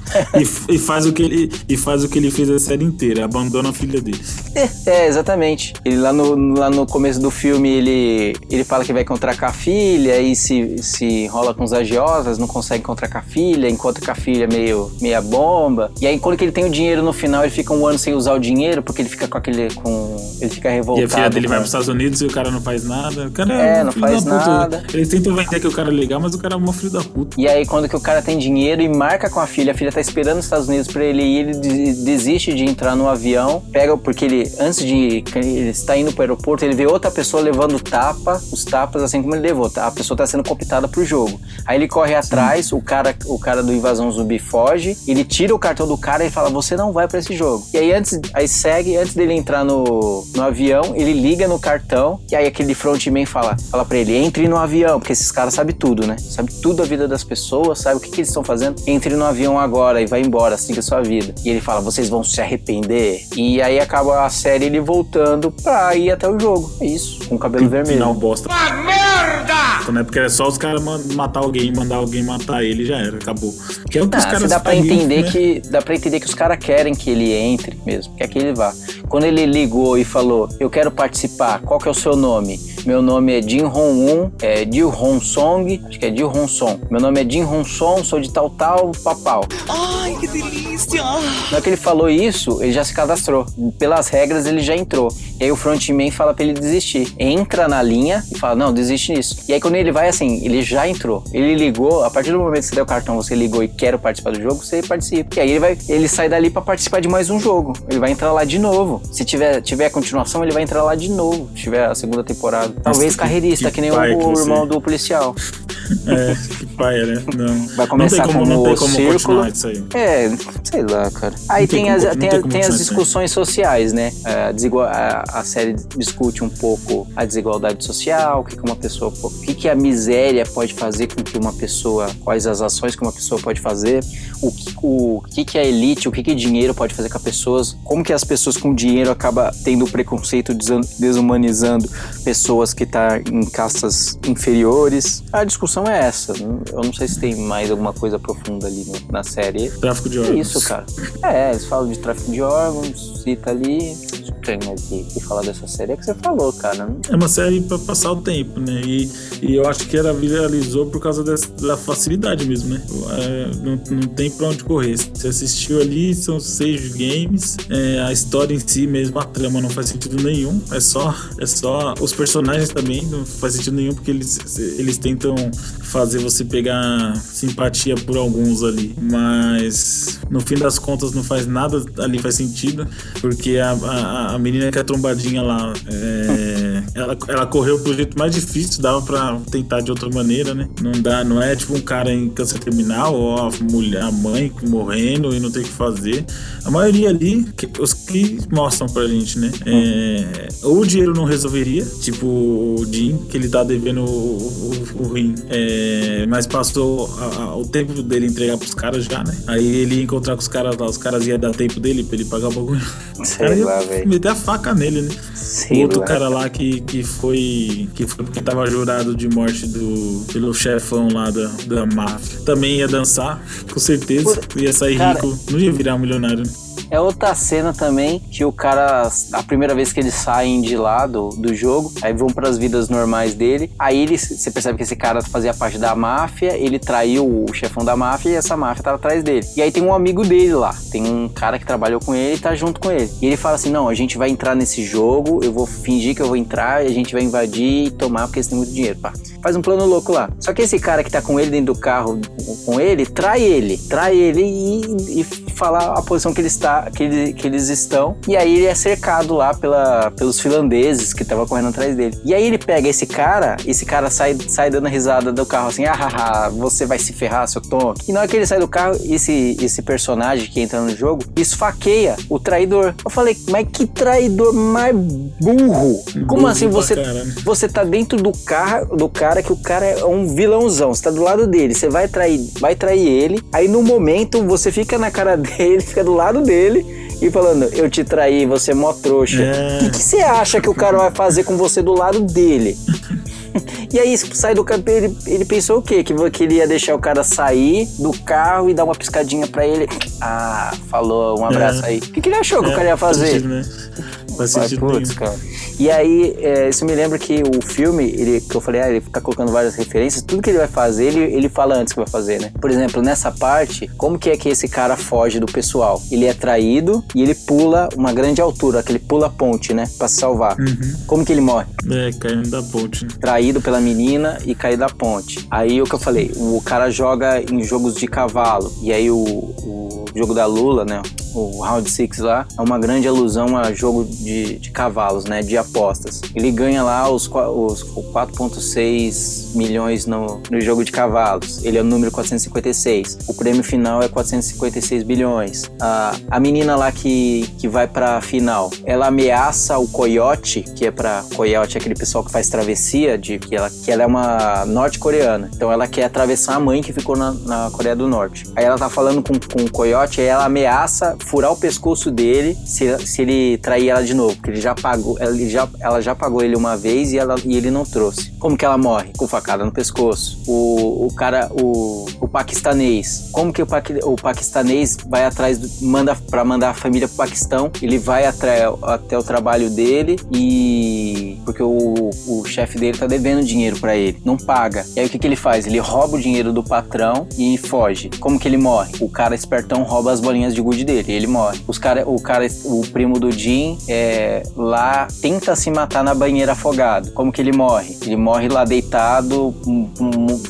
e, e faz o que ele, e faz o que ele fez a série inteira, abandona a filha dele. É, é, exatamente. Ele lá no, lá no começo do filme, ele, ele fala que vai encontrar com a filha e se, se enrola com os agiotas, não consegue encontrar com a filha, encontra com a filha meio meia bomba. E aí, quando que ele tem o dinheiro no final, ele fica um ano sem usar o dinheiro, porque ele fica com aquele. com. Ele fica revoltado. E a filha dele vai pros Estados Unidos e o cara não faz nada. O cara É, um não faz nada. Eles tentam vender que o cara é legal, mas o cara é um filho da puta. E aí, quando que o cara tem dinheiro e marca com a filha, a filha tá esperando nos Estados Unidos pra ele ir, ele de- desiste de entrar no avião, pega, porque ele, antes de. Ele está indo pro aeroporto, ele vê outra pessoa levando tapa, os tapas, assim como ele levou. tá? A pessoa tá sendo cooptada pro jogo. Aí ele corre atrás, o cara, o cara do invasão zumbi foge, ele tira o cartão do cara e fala: Você não vai pra esse jogo. E aí, antes, aí segue, antes dele entrar no, no avião, ele liga no cartão, e aí aquele frontman fala, fala pra ele: Entre no avião, porque esses caras sabem tudo, né? Sabe tudo da vida das pessoas, sabe o que, que eles estão fazendo. Entre no avião agora e vai embora, siga sua vida. E ele fala: Vocês vão se arrepender. E aí acaba a série ele voltando pra ir até o jogo. É isso, com o cabelo vermelho. Final bosta. merda! Na época era só os caras matar alguém, mandar alguém matar ele já era, acabou. Que é o que Ah, os caras você dá pra fariam, entender né? que dá para entender que os caras querem que ele entre mesmo, quer que ele vá. Quando ele ligou e falou, eu quero participar, qual que é o seu nome? Meu nome é Jin Hong-un, é Jiu Hong Song, acho que é Jiu Hong Song. Meu nome é Jin Hong Song, sou de tal tal, papau. Ai, que delícia! Na hora que ele falou isso, ele já se cadastrou. Pelas regras, ele já entrou. E aí o frontman fala pra ele desistir. Entra na linha e fala, não, desiste nisso. E aí quando ele vai assim, ele já entrou. Ele ligou, a partir do momento que você der o cartão, você ligou e quer participar do jogo, você participa. E aí ele vai, ele sai dali pra participar de mais um jogo. Ele vai entrar lá de novo. Se tiver, tiver continuação, ele vai entrar lá de novo. Se tiver a segunda temporada. Talvez carreirista, que, que nem o, que o você- irmão do policial. É, que paia, né? Não. Vai começar não tem como, como não tem como círculo. continuar isso aí. É, sei lá, cara. Aí tem tem, as, tem, tem a- tem as discussões sociais, né? A, desigual- a- a série discute um pouco a desigualdade social, o que, que uma pessoa. O que, que a miséria pode fazer com que uma pessoa. Quais as ações que uma pessoa pode fazer, o que, o que, que a elite, o que, que dinheiro pode fazer com as pessoas, como que as pessoas com dinheiro acabam tendo preconceito, desumanizando pessoas que estão em castas inferiores. A discussão é essa. Eu não sei se tem mais alguma coisa profunda ali na série. Tráfico de É órgãos. isso, cara. É, eles falam de tráfico de órgãos, cita ali. O que, que falar dessa série. É que você falou, cara. É uma série pra passar o tempo, né? E, e eu acho que ela viralizou por causa dessa, da facilidade mesmo, né? É, não, não tem pra onde correr. Você assistiu ali, são seis games. é, a história em si mesmo, a trama não faz sentido nenhum. É só, é só. Os personagens também não faz sentido nenhum, porque eles, eles tentam fazer você pegar simpatia por alguns ali. Mas no fim das contas não faz nada ali faz sentido. Porque a, a menina que é trombadinha lá, é, ela, ela correu pro jeito mais difícil, dava pra tentar de outra maneira, né? Não dá, não é tipo um cara em câncer terminal ou a mulher, a mãe morrendo e não tem o que fazer. A maioria ali, que- os que mostram pra gente, né? É, ou o dinheiro não resolveria, tipo o Jim, que ele tá devendo o, o, o rim, é, mas passou a- a- o tempo dele entregar pros caras já, né? Aí ele ia encontrar com os caras lá, os caras iam dar tempo dele pra ele pagar o bagulho. Sei lá, velho. Meter a faca nele, né? Sei Outro lá. cara lá que, que foi que foi porque tava jurado de morte do pelo chefão lá da, da máfia. Também ia dançar, com certeza. Ia sair Cara, rico. Não ia virar milionário. É outra cena também que o cara, a primeira vez que eles saem de lá do, do jogo, aí vão pras vidas normais dele. Aí ele, você percebe que esse cara fazia parte da máfia, ele traiu o chefão da máfia e essa máfia tava atrás dele. E aí tem um amigo dele lá, tem um cara que trabalhou com ele e tá junto com ele. E ele fala assim: Não, a gente vai entrar nesse jogo, eu vou fingir que eu vou entrar e a gente vai invadir e tomar porque eles têm muito dinheiro. Pá. Faz um plano louco lá. Só que esse cara que tá com ele dentro do carro, com ele, trai ele. Trai ele e, e falar a posição que, ele está, que, ele- que eles estão. E aí ele é cercado lá pela, pelos finlandeses que estavam correndo atrás dele. E aí ele pega esse cara, esse cara sai, sai dando risada do carro assim, ah, haha, você vai se ferrar, seu tonto. E na hora que ele sai do carro, esse, esse personagem que entra no jogo esfaqueia o traidor. Eu falei, mas que traidor mais burro. Como Burro assim pra você, você tá dentro do carro do cara que o cara é um vilãozão, você tá do lado dele, você vai trair, vai trair ele, aí no momento você fica na cara dele, fica do lado dele e falando, eu te traí, você é mó trouxa. O É. que, que você acha que o cara vai fazer com você do lado dele? E aí, sai do campo, ele, ele pensou o quê? Que, que ele ia deixar o cara sair do carro e dar uma piscadinha pra ele. Ah, falou, um abraço É. aí. O que, que ele achou que o É, cara ia fazer? sentido, né? Faz Vai, sentido putz, nenhum. cara. E aí, é, isso me lembra que o filme, ele, que eu falei, ah, ele fica colocando várias referências, tudo que ele vai fazer, ele, ele fala antes que vai fazer, né? Por exemplo, nessa parte, como que é que esse cara foge do pessoal? Ele é traído e ele pula uma grande altura, aquele pula ponte, né? Pra se salvar. Uhum. Como que ele morre? É, caindo da ponte, né? traído pela menina e cair da ponte. Aí o que eu falei, o cara joga em jogos de cavalo. E aí o, o jogo da Lula, né? O Round Six lá, é uma grande alusão a jogo de, de cavalos, né? De apostas. Ele ganha lá os, os 4,6 milhões no, no jogo de cavalos. Ele é o número 456. O prêmio final é 456 bilhões. A, a menina lá que, que vai pra final, ela ameaça o coiote, que é pra. Coiote é aquele pessoal que faz travessia, de que ela, que ela é uma norte-coreana. Então ela quer atravessar a mãe que ficou na, na Coreia do Norte. Aí ela tá falando com, com o coiote, aí ela ameaça furar o pescoço dele se, se ele trair ela de novo. Porque ele já pagou, ele já, ela já pagou ele uma vez e, ela, e ele não trouxe. Como que ela morre? Com facada no pescoço. O, o cara, o, o paquistanês. Como que o, paqui- o paquistanês vai atrás, do, manda para mandar a família pro Paquistão? Ele vai até, até o trabalho dele e. Porque o, o chefe dele tá devendo dinheiro para ele. Não paga. E aí o que, que ele faz? Ele rouba o dinheiro do patrão e foge. Como que ele morre? O cara espertão rouba as bolinhas de gude dele. Ele morre. Os cara, o cara, o primo do Jim, é, lá tenta se matar na banheira afogado. Como que ele morre? Ele morre lá deitado,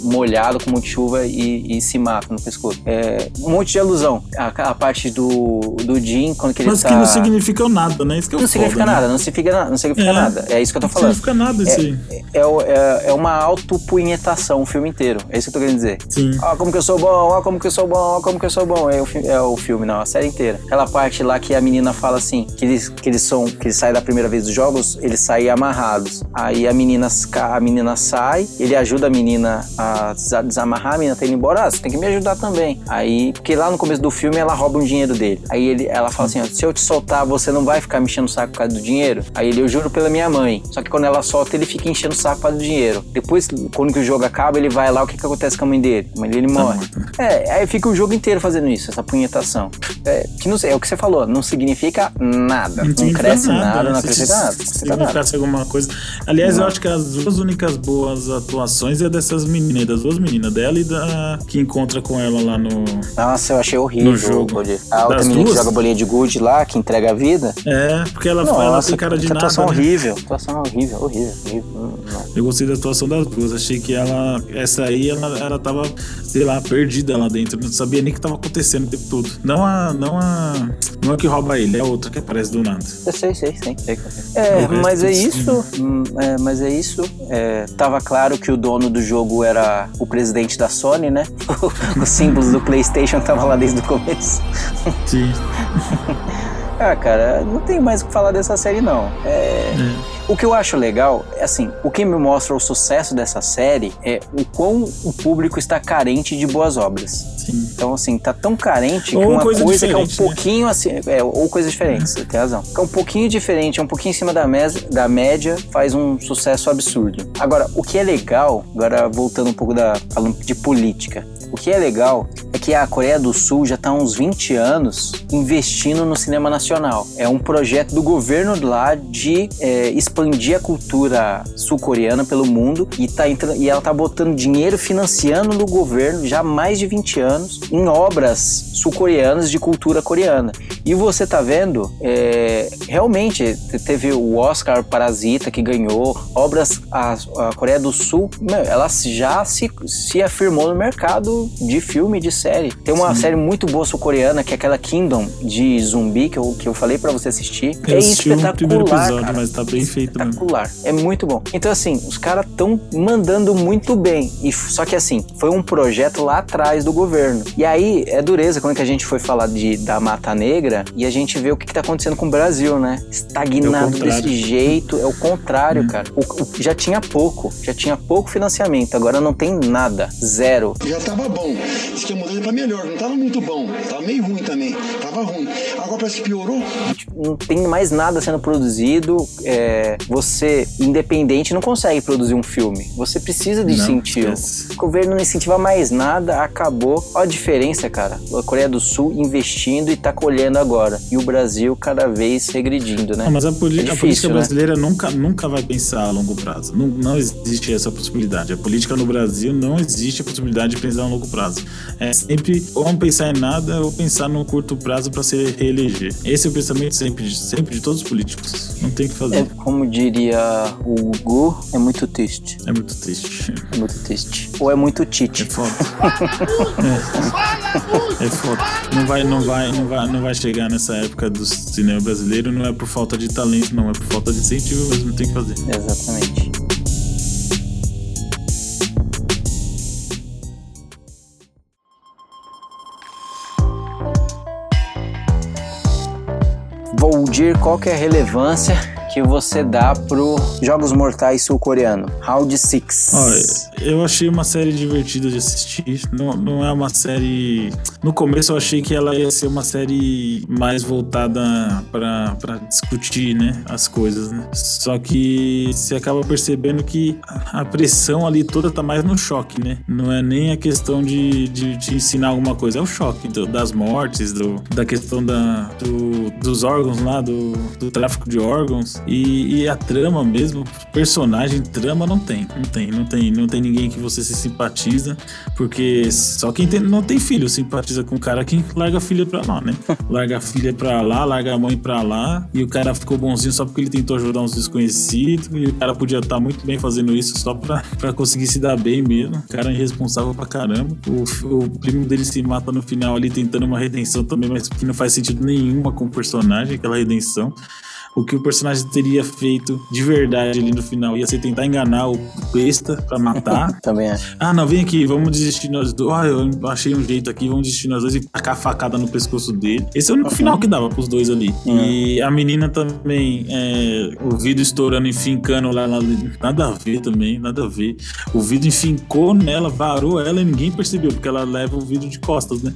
molhado com muita chuva e, e se mata no pescoço. É, um monte de alusão. A, a parte do, do Jim, quando que ele Mas tá... que não significa nada, né? Isso que é Não significa foda, né? nada, não significa, não significa É. nada. É isso que eu tô Não falando. significa nada isso aí. É, é, é, é uma autopunhetação o filme inteiro. É isso que eu tô querendo dizer. Sim. Ó, como que eu sou bom, ó, como que eu sou bom, ó, como que eu sou bom. É o, é o filme, não, a série inteira. Aquela parte lá que a menina fala assim, que eles, que eles são, que eles saem da primeira vez dos jogos, eles saem amarrados. Aí a menina, a menina sai, ele ajuda a menina a desa- desamarrar, a menina tá indo embora, ah, você tem que me ajudar também. Aí, porque lá no começo do filme ela rouba um dinheiro dele. Aí ele, ela fala assim, ó, se eu te soltar, você não vai ficar me enchendo o saco por causa do dinheiro? Aí ele, eu juro pela minha mãe. Só que quando ela solta, ele fica enchendo o saco por causa do dinheiro. Depois, quando que o jogo acaba, ele vai lá, o que que acontece com a mãe dele? A mãe dele morre. É, aí fica o jogo inteiro fazendo isso, essa punhetação. É, que não sei, é o que você falou, não significa nada. Não, significa cresce nada, né? não nada. Não acrescenta nada. Significasse alguma coisa. Aliás, Não. eu acho que as duas únicas boas atuações é dessas meninas, das duas meninas, dela e da que encontra com ela lá no. Nossa, eu achei horrível. No jogo. A outra Das menina duas? que joga bolinha de gude lá, que entrega a vida. É, porque ela, Nossa, ela tem cara de nada. atuação né? horrível. Atuação horrível, horrível, horrível. Hum. Eu gostei da atuação das duas. Achei que ela. Essa aí, ela, ela tava, sei lá, perdida lá dentro. Não sabia nem o que tava acontecendo o tempo todo. Não a. Não a. Não a que rouba ele, é a outra que aparece do nada. Eu sei, sei, sei. sei. É, Resto mas é isso. hum, é, mas é isso. É, tava claro que o dono do jogo era o presidente da Sony, né? Os símbolos do PlayStation estavam lá desde o começo. Sim. Ah, cara, não tem mais o que falar dessa série, não. É, O que eu acho legal é assim: o que me mostra o sucesso dessa série é o quão o público está carente de boas obras. Sim. Então, assim, tá tão carente que Ou uma coisa coisa, que é um né? pouquinho assim. É, ou coisas diferentes, você tem razão. Que é um pouquinho diferente, é um pouquinho em cima da, mes- da média, faz um sucesso absurdo. Agora, o que é legal, agora voltando um pouco da. falando de política. O que é legal é que a Coreia do Sul já está há uns 20 anos investindo no cinema nacional. É um projeto do governo lá de é, expandir a cultura sul-coreana pelo mundo e, tá entrando, e ela tá botando dinheiro financiando no governo já há mais de 20 anos em obras sul-coreanas de cultura coreana. E você tá vendo, é, realmente, te- teve o Oscar Parasita que ganhou, obras, a, a Coreia do Sul, meu, ela já se, se afirmou no mercado de filme e de série. Tem uma série muito boa sul-coreana, que é aquela Kingdom de zumbi, que eu, que eu falei pra você assistir. Eu é assisti o primeiro espetacular, episódio, cara. mas tá bem feito. Espetacular. É muito bom. Então, assim, os caras estão mandando muito bem. E, só que, assim, foi um projeto lá atrás do governo. E aí, é dureza quando que a gente foi falar de, da Mata Negra e a gente vê o que, que tá acontecendo com o Brasil, né? É Estagnado contrário. desse jeito. É o contrário, cara. O- o- já tinha pouco. Já tinha pouco financiamento. Agora não tem nada. Zero. Já tava bom. Diz que a mulher pra melhor, não tava muito bom, tava meio ruim também, tava ruim. Agora parece que piorou. Não tem mais nada sendo produzido. é, você, independente, não consegue produzir um filme. Você precisa de Não, incentivo. esquece. O governo não incentiva mais nada, acabou. Olha a diferença, cara. A Coreia do Sul investindo e tá colhendo agora. E o Brasil cada vez regredindo, né? Não, mas a, É a difícil, política né? brasileira nunca, nunca vai pensar a longo prazo. Não, não existe essa possibilidade. A política no Brasil não existe a possibilidade de pensar a longo prazo. É sempre ou não pensar em nada ou pensar no curto prazo para se reeleger. Esse é o pensamento sempre, de- sempre de todos os políticos. Não tem o que fazer. É, como diria o Gugu, é muito triste. É muito triste. É muito triste. Ou é muito tite. É foda. É foda. Não vai, não vai, não vai, não vai chegar nessa época do cinema brasileiro. Não é por falta de talento, não. É por falta de incentivo mesmo. Tem que fazer. Exatamente. Voldir, qual que é a relevância que você dá pro Jogos Mortais sul-coreano? Round 6. Olha, eu achei uma série divertida de assistir. Não, não é uma série. No começo eu achei que ela ia ser uma série mais voltada pra discutir, né? As coisas, né? Só que você acaba percebendo que a pressão ali toda tá mais no choque, né? Não é nem a questão de, de te ensinar alguma coisa, é o choque do- das mortes, do, da questão da, do- dos órgãos lá, do, do tráfico de órgãos. E, e a trama mesmo, personagem, trama não tem. Não tem, não tem, não tem ninguém que você se simpatiza, porque só quem tem- não tem filho simpatiza com o cara que larga a filha pra lá, né? Larga a filha pra lá, larga a mãe pra lá, e o cara ficou bonzinho só porque ele tentou ajudar uns desconhecidos, e o cara podia estar muito bem fazendo isso só pra, pra conseguir se dar bem mesmo. O cara é irresponsável pra caramba. O, o primo dele se mata no final ali tentando uma redenção também, mas que não faz sentido nenhuma com o personagem, aquela redenção. O que o personagem teria feito de verdade ali no final ia ser tentar enganar o besta pra matar. Também é. Ah, não, vem aqui, vamos desistir nós dois. Ah, eu achei um jeito aqui, vamos desistir nós dois e tacar a facada no pescoço dele. Esse é o único final que dava pros dois ali. E a menina também, é, o vidro estourando e fincando lá, lá, nada a ver também, nada a ver. O vidro enfincou nela, varou ela e ninguém percebeu, porque ela leva o vidro de costas, né?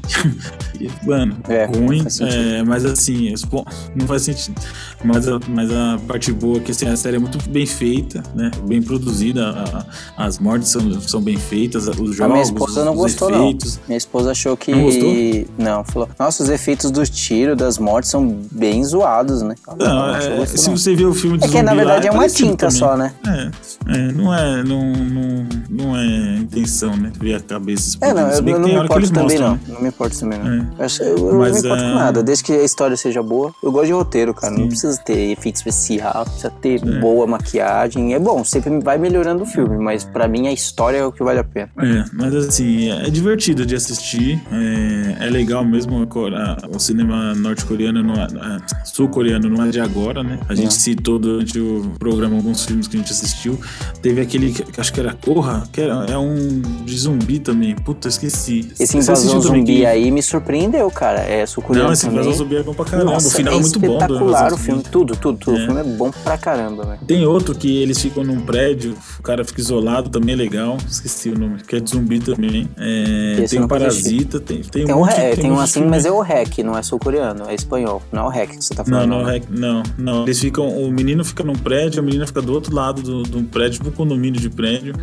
E, Mano, ruim, faz sentido. é, mas assim, pon- não faz sentido. Mas a, mas a parte boa é que assim, a série é muito bem feita, né? Bem produzida, a- as mortes são, são bem feitas, os jogos, a minha esposa não os gostou, efeitos. não. Minha esposa achou que. Não gostou? Não, falou. Nossa, os efeitos dos tiros, das mortes são bem zoados, né? Não, achou é, gostou, se não. você vê o filme de É que na zumbi lá, verdade é uma tinta também. só, né? É, é, não é, não, não, não é intenção, né? Ver a cabeça É, não, eu, Se eu não me importo também, mostram, não. né? Não me importo também, não. É. Eu, eu- Mas, não me importo é, com nada, desde que a história seja boa. Eu gosto de roteiro, cara. Não Sim. precisa ter efeito especial, precisa ter boa maquiagem. É bom, sempre vai melhorando o filme, mas pra mim a história é o que vale a pena. É, mas assim, é divertido de assistir. É, é legal mesmo. a a- O cinema norte-coreano, é- é, sul-coreano, não é de agora, né? A gente citou durante o programa alguns filmes que a gente assistiu. Teve aquele que que acho que era Corra, que era, é um de zumbi também. Puta, esqueci. Esse invasão também zumbi que- aí me surpreendeu, cara. É sul-coreano Não, esse também. invasão zumbi é bom pra caramba. Nossa, o final é é muito bom. espetacular o filme. Zumbi. Tudo, tudo, tudo. É. O filme é bom pra caramba, velho. Tem outro que eles ficam num prédio, o cara fica isolado, também é legal. Esqueci o nome, que é de zumbi também. É, tem um Parasita, tem, tem, Tem um monte, ré- tem um assim, filme. mas é o REC, não é sul-coreano, é espanhol. Não é o REC que você tá Não, falando. não, né? é- não, não. Eles ficam. O menino fica num prédio, a menina fica do outro lado do, do prédio, tipo um condomínio de prédio.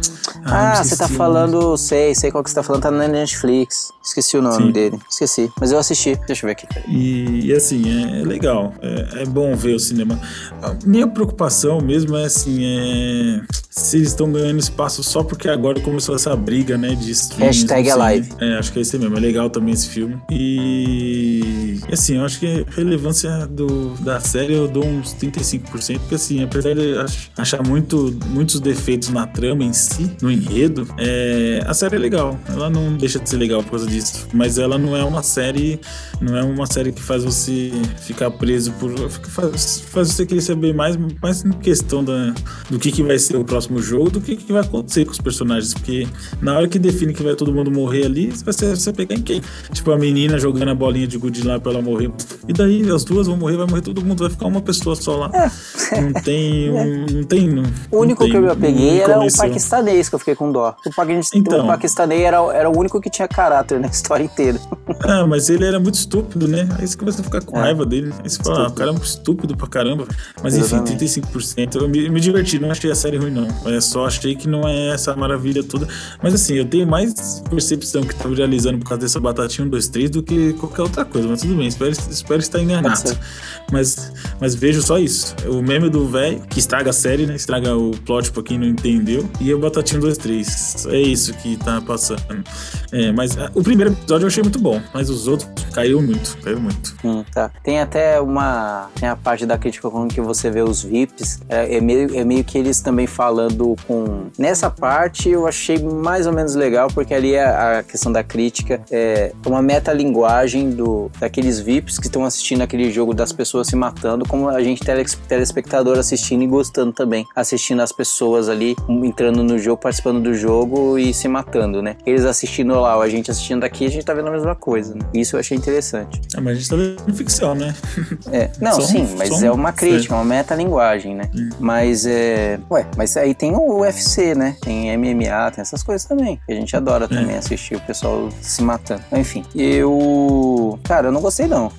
Ah, me você tá falando, sei, sei qual que você tá falando, tá na Netflix. Esqueci o nome Sim. dele. Esqueci, mas eu assisti. Deixa eu ver aqui. E, e, assim, é, é legal. É, é bom ver o cinema. A minha preocupação mesmo é assim, é se eles estão ganhando espaço só porque agora começou essa briga, né, de streams, Hashtag não sei. Alive. É, acho que é esse mesmo. É legal também esse filme. E e, assim, eu acho que a relevância do, da série eu dou uns 35%, porque assim, apesar de ach- achar muito, muitos defeitos na trama em si, no enredo, é, a série é legal. Ela não deixa de ser legal por causa disso. Mas ela não é uma série. Não é uma série que faz você ficar preso por. Faz, faz você querer saber mais, mais em questão da, do que, que vai ser o próximo jogo do que, que vai acontecer com os personagens. Porque na hora que define que vai todo mundo morrer ali, você vai, você pegar em quem? Tipo, a menina jogando a bolinha de gude lá pra ela morrer. E daí as duas vão morrer, vai morrer todo mundo, vai ficar uma pessoa só lá. Não tem. um- Não tem. não- O único não que eu me tem- apeguei era o convenceu. paquistanês, que eu fiquei com dó. O, paquis- Então. o paquistanês era, era o único que tinha caráter na história inteira. Ah, mas ele era muito estúpido, né? Aí você começa a ficar com É. raiva dele. Aí você fala, ah, o cara é um estúpido pra caramba. Mas enfim, Exatamente. 35%. Eu me, me diverti, não achei a série ruim, não. É só achei que não é essa maravilha toda. Mas assim, eu tenho mais percepção que tá viralizando por causa dessa batatinha 1, 2, 3 do que qualquer outra coisa. Mas tudo bem, espero, espero estar enganado. ser. Mas, mas vejo só isso. O meme do velho, que estraga a série, né? Estraga o plot pra quem não entendeu. E o Batatinha 2, 3. É isso que tá passando. É, mas ah, o primeiro episódio eu achei muito bom. Mas os outros caiu muito, caiu muito. Hum, tá. Tem até uma. Tem a parte da crítica quando que você vê os VIPs. É, é meio, é meio que eles também falando com. Nessa parte eu achei mais ou menos legal, porque ali é a questão da crítica é uma metalinguagem do, daqueles VIPs que estão assistindo aquele jogo das pessoas se matando, como a gente, teles- telespectador, assistindo e gostando também. Assistindo as pessoas ali um, entrando no jogo, participando do jogo e se matando, né? Eles assistindo lá, a gente assistindo daqui, a gente tá vendo a mesma coisa, né? Isso eu achei interessante. Ah, mas a gente tá vendo ficção, né? É, não, Só um- sim, mas só um- é uma crítica, uma metalinguagem, né? Mas é. Ué, mas aí tem o UFC, né? Tem MMA, tem essas coisas também. Que a gente adora também assistir o pessoal se matando. Enfim, eu. Cara, eu não gostei, não.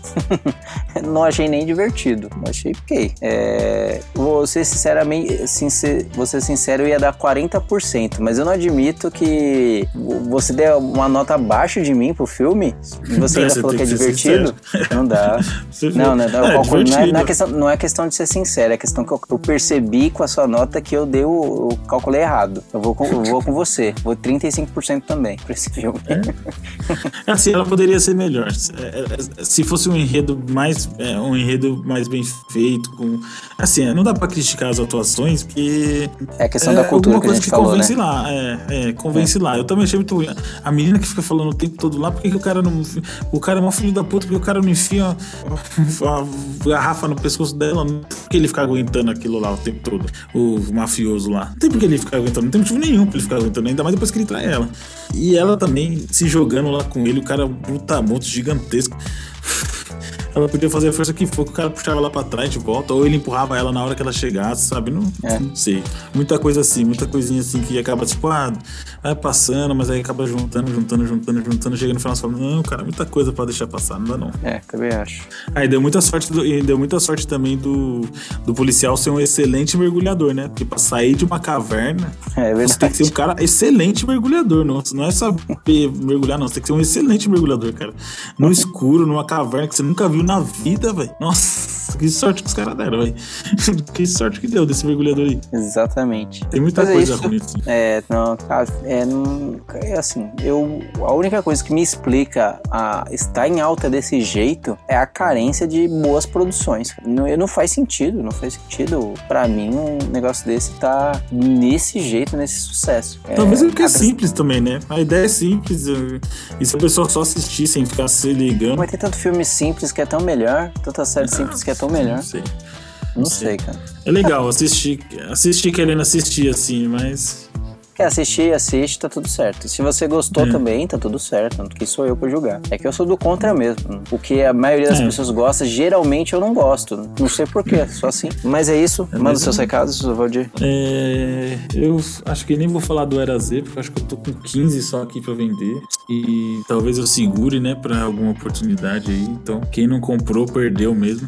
não achei nem divertido. Achei ok. É. Vou ser sinceramente. Sincer... Ser sincero, eu ia dar 40%, mas eu não admito que você deu uma nota abaixo de mim pro filme. E você É, ainda você falou que é divertido. Não dá. Você Não, não, não, É, eu calculo- não, é, não é questão, não é questão de ser sincero, é questão que eu, eu percebi com a sua nota que eu dei o, eu calculei errado. Eu vou com, eu vou com você, vou 35% também pra esse filme. Assim, ela poderia ser melhor. É, é, Se fosse um enredo mais, é, um enredo mais bem feito, com, assim, não dá pra criticar as atuações, porque É a questão da cultura que a coisa gente falou, convence né? lá, é, é, convence lá. Eu também achei muito ruim. A menina que fica falando o tempo todo lá, por que, que o cara não, o cara é mó filho da puta, porque o cara não enfia a, garrafa no pescoço dela, não tem por que ele ficar aguentando aquilo lá o tempo todo, o mafioso lá. Não tem por que ele ficar aguentando, não tem motivo nenhum pra ele ficar aguentando, ainda mais depois que ele trai ela. E ela também se jogando lá com ele, o cara brutamonte gigantesco. Ela podia fazer a força que for, que o cara puxava ela pra trás de volta, ou ele empurrava ela na hora que ela chegasse, sabe? Não, É. não sei. Muita coisa assim, muita coisinha assim que acaba, tipo, ah, vai passando, mas aí acaba juntando, juntando, juntando, juntando, chega no final e fala, não, cara, muita coisa pra deixar passar, não dá não. É, também acho. Aí deu muita sorte, do- e deu muita sorte também do, do policial ser um excelente mergulhador, né? Porque pra sair de uma caverna, É você tem que ser um cara excelente mergulhador, não, não é saber mergulhar, não. Você tem que ser um excelente mergulhador, cara. No escuro, numa caverna que você nunca viu na vida, velho. Nossa, que sorte que os caras deram, velho. que sorte que deu desse mergulhador aí. Exatamente. Tem muita Mas é coisa isso. ruim, assim. É, não, cara, é, não, é assim, eu, a única coisa que me explica a estar em alta desse jeito é a carência de boas produções. Não, não faz sentido, não faz sentido pra mim um negócio desse tá nesse jeito, nesse sucesso. Talvez é porque é simples também, né? A ideia é simples. eh, E se a pessoa só assistir sem ficar se ligando. Mas tem tanto filme simples que é tão melhor, tanta série simples que é tão melhor. Não sei. Não sei, cara. É legal assistir, assistir querendo assistir, assim, mas. Quer assistir, assiste, tá tudo certo. Se você gostou É. também, tá tudo certo. Não que sou eu pra julgar. É que eu sou do contra mesmo. O que a maioria das É. pessoas gosta, geralmente eu não gosto. Não sei porquê, só assim. Mas é isso. Manda mas os seus é- recados, Valdir. É, eu acho que nem vou falar do Era Z, porque acho que eu tô com 15 só aqui pra vender. E talvez eu segure, né, pra alguma oportunidade aí. Então, quem não comprou, perdeu mesmo.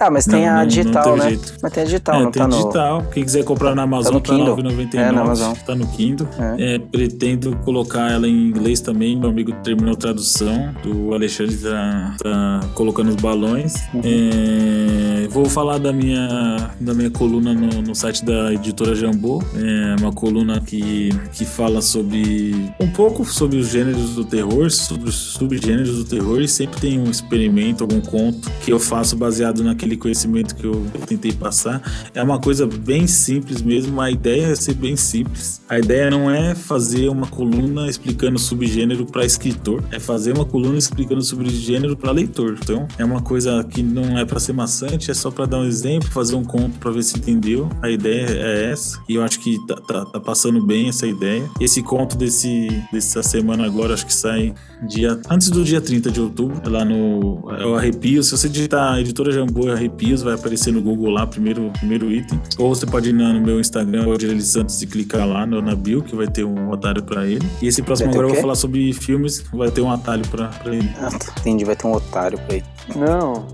Ah, mas tem Não, a não- não digital, teve né? jeito. Mas tem a digital, é, não tem tá no. digital. Quem quiser comprar na Amazon, no tá Kindle. 9,99. É, na Amazon. Tá no Kindle. É, pretendo colocar ela em inglês também. Meu amigo terminou a tradução. Do Alexandre tá, tá colocando os balões. Uhum. É, vou falar da minha, da minha coluna no, no site da editora Jambô. É uma coluna que, que fala sobre um pouco sobre os gêneros do terror, sobre os subgêneros do terror. E sempre tem um experimento, algum conto que eu faço baseado naquele aquele conhecimento que eu tentei passar. É uma coisa bem simples mesmo, a ideia é ser bem simples. A ideia não é fazer uma coluna explicando subgênero para escritor, é fazer uma coluna explicando subgênero para leitor. Então, é uma coisa que não é para ser maçante, é só para dar um exemplo, fazer um conto para ver se entendeu. A ideia é essa, e eu acho que tá, tá, tá passando bem essa ideia. Esse conto desse, dessa semana agora, acho que sai dia antes do dia 30 de outubro, lá no é o Arrepios. Se você digitar editora Jambô Arrepios, vai aparecer no Google lá, primeiro, primeiro item. Ou você pode ir no meu Instagram, Aldir Santos, e clicar lá no, na bio, que vai ter um atalho para ele. E esse próximo agora eu vou falar sobre filmes, vai ter um atalho para ele. Ah, tá. entendi, vai ter um otário pra ele. Não.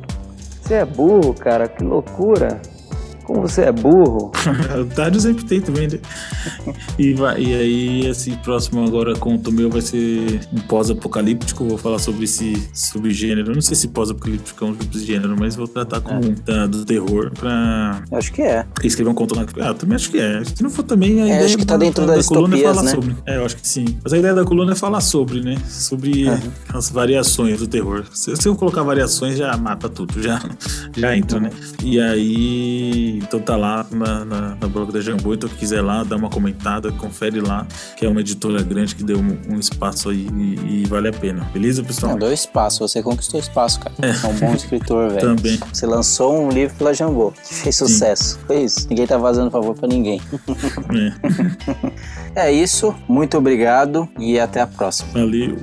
Você é burro, cara, que loucura. Como você é burro. Otário sempre tem também, né? E, vai, e aí, esse próximo agora conto meu vai ser um pós-apocalíptico. Vou falar sobre esse subgênero. Não sei se pós-apocalíptico é um subgênero, mas vou tratar com É. da- do terror pra. Acho que é. Escrever um conto na. Ah, também acho que é. Se não for também, a É, ideia acho que tá da- dentro da, das coluna é falar né? sobre. É, eu acho que sim. Mas a ideia da coluna é falar sobre, né? Sobre as variações do terror. Se, se eu colocar variações, já mata tudo, já, já entra, né? E aí. Então tá lá na, na, na blog da Jambu. Então, quem quiser lá, dá uma comentada, confere lá, que é uma editora grande que deu um, um espaço aí e, e vale a pena. Beleza, pessoal? Não, deu espaço, você conquistou espaço, cara. É um bom escritor, velho. Também. Você lançou um livro pela Jambô, que fez sucesso. Foi isso. Ninguém tá vazando favor pra ninguém. É isso. Muito obrigado e até a próxima. Valeu.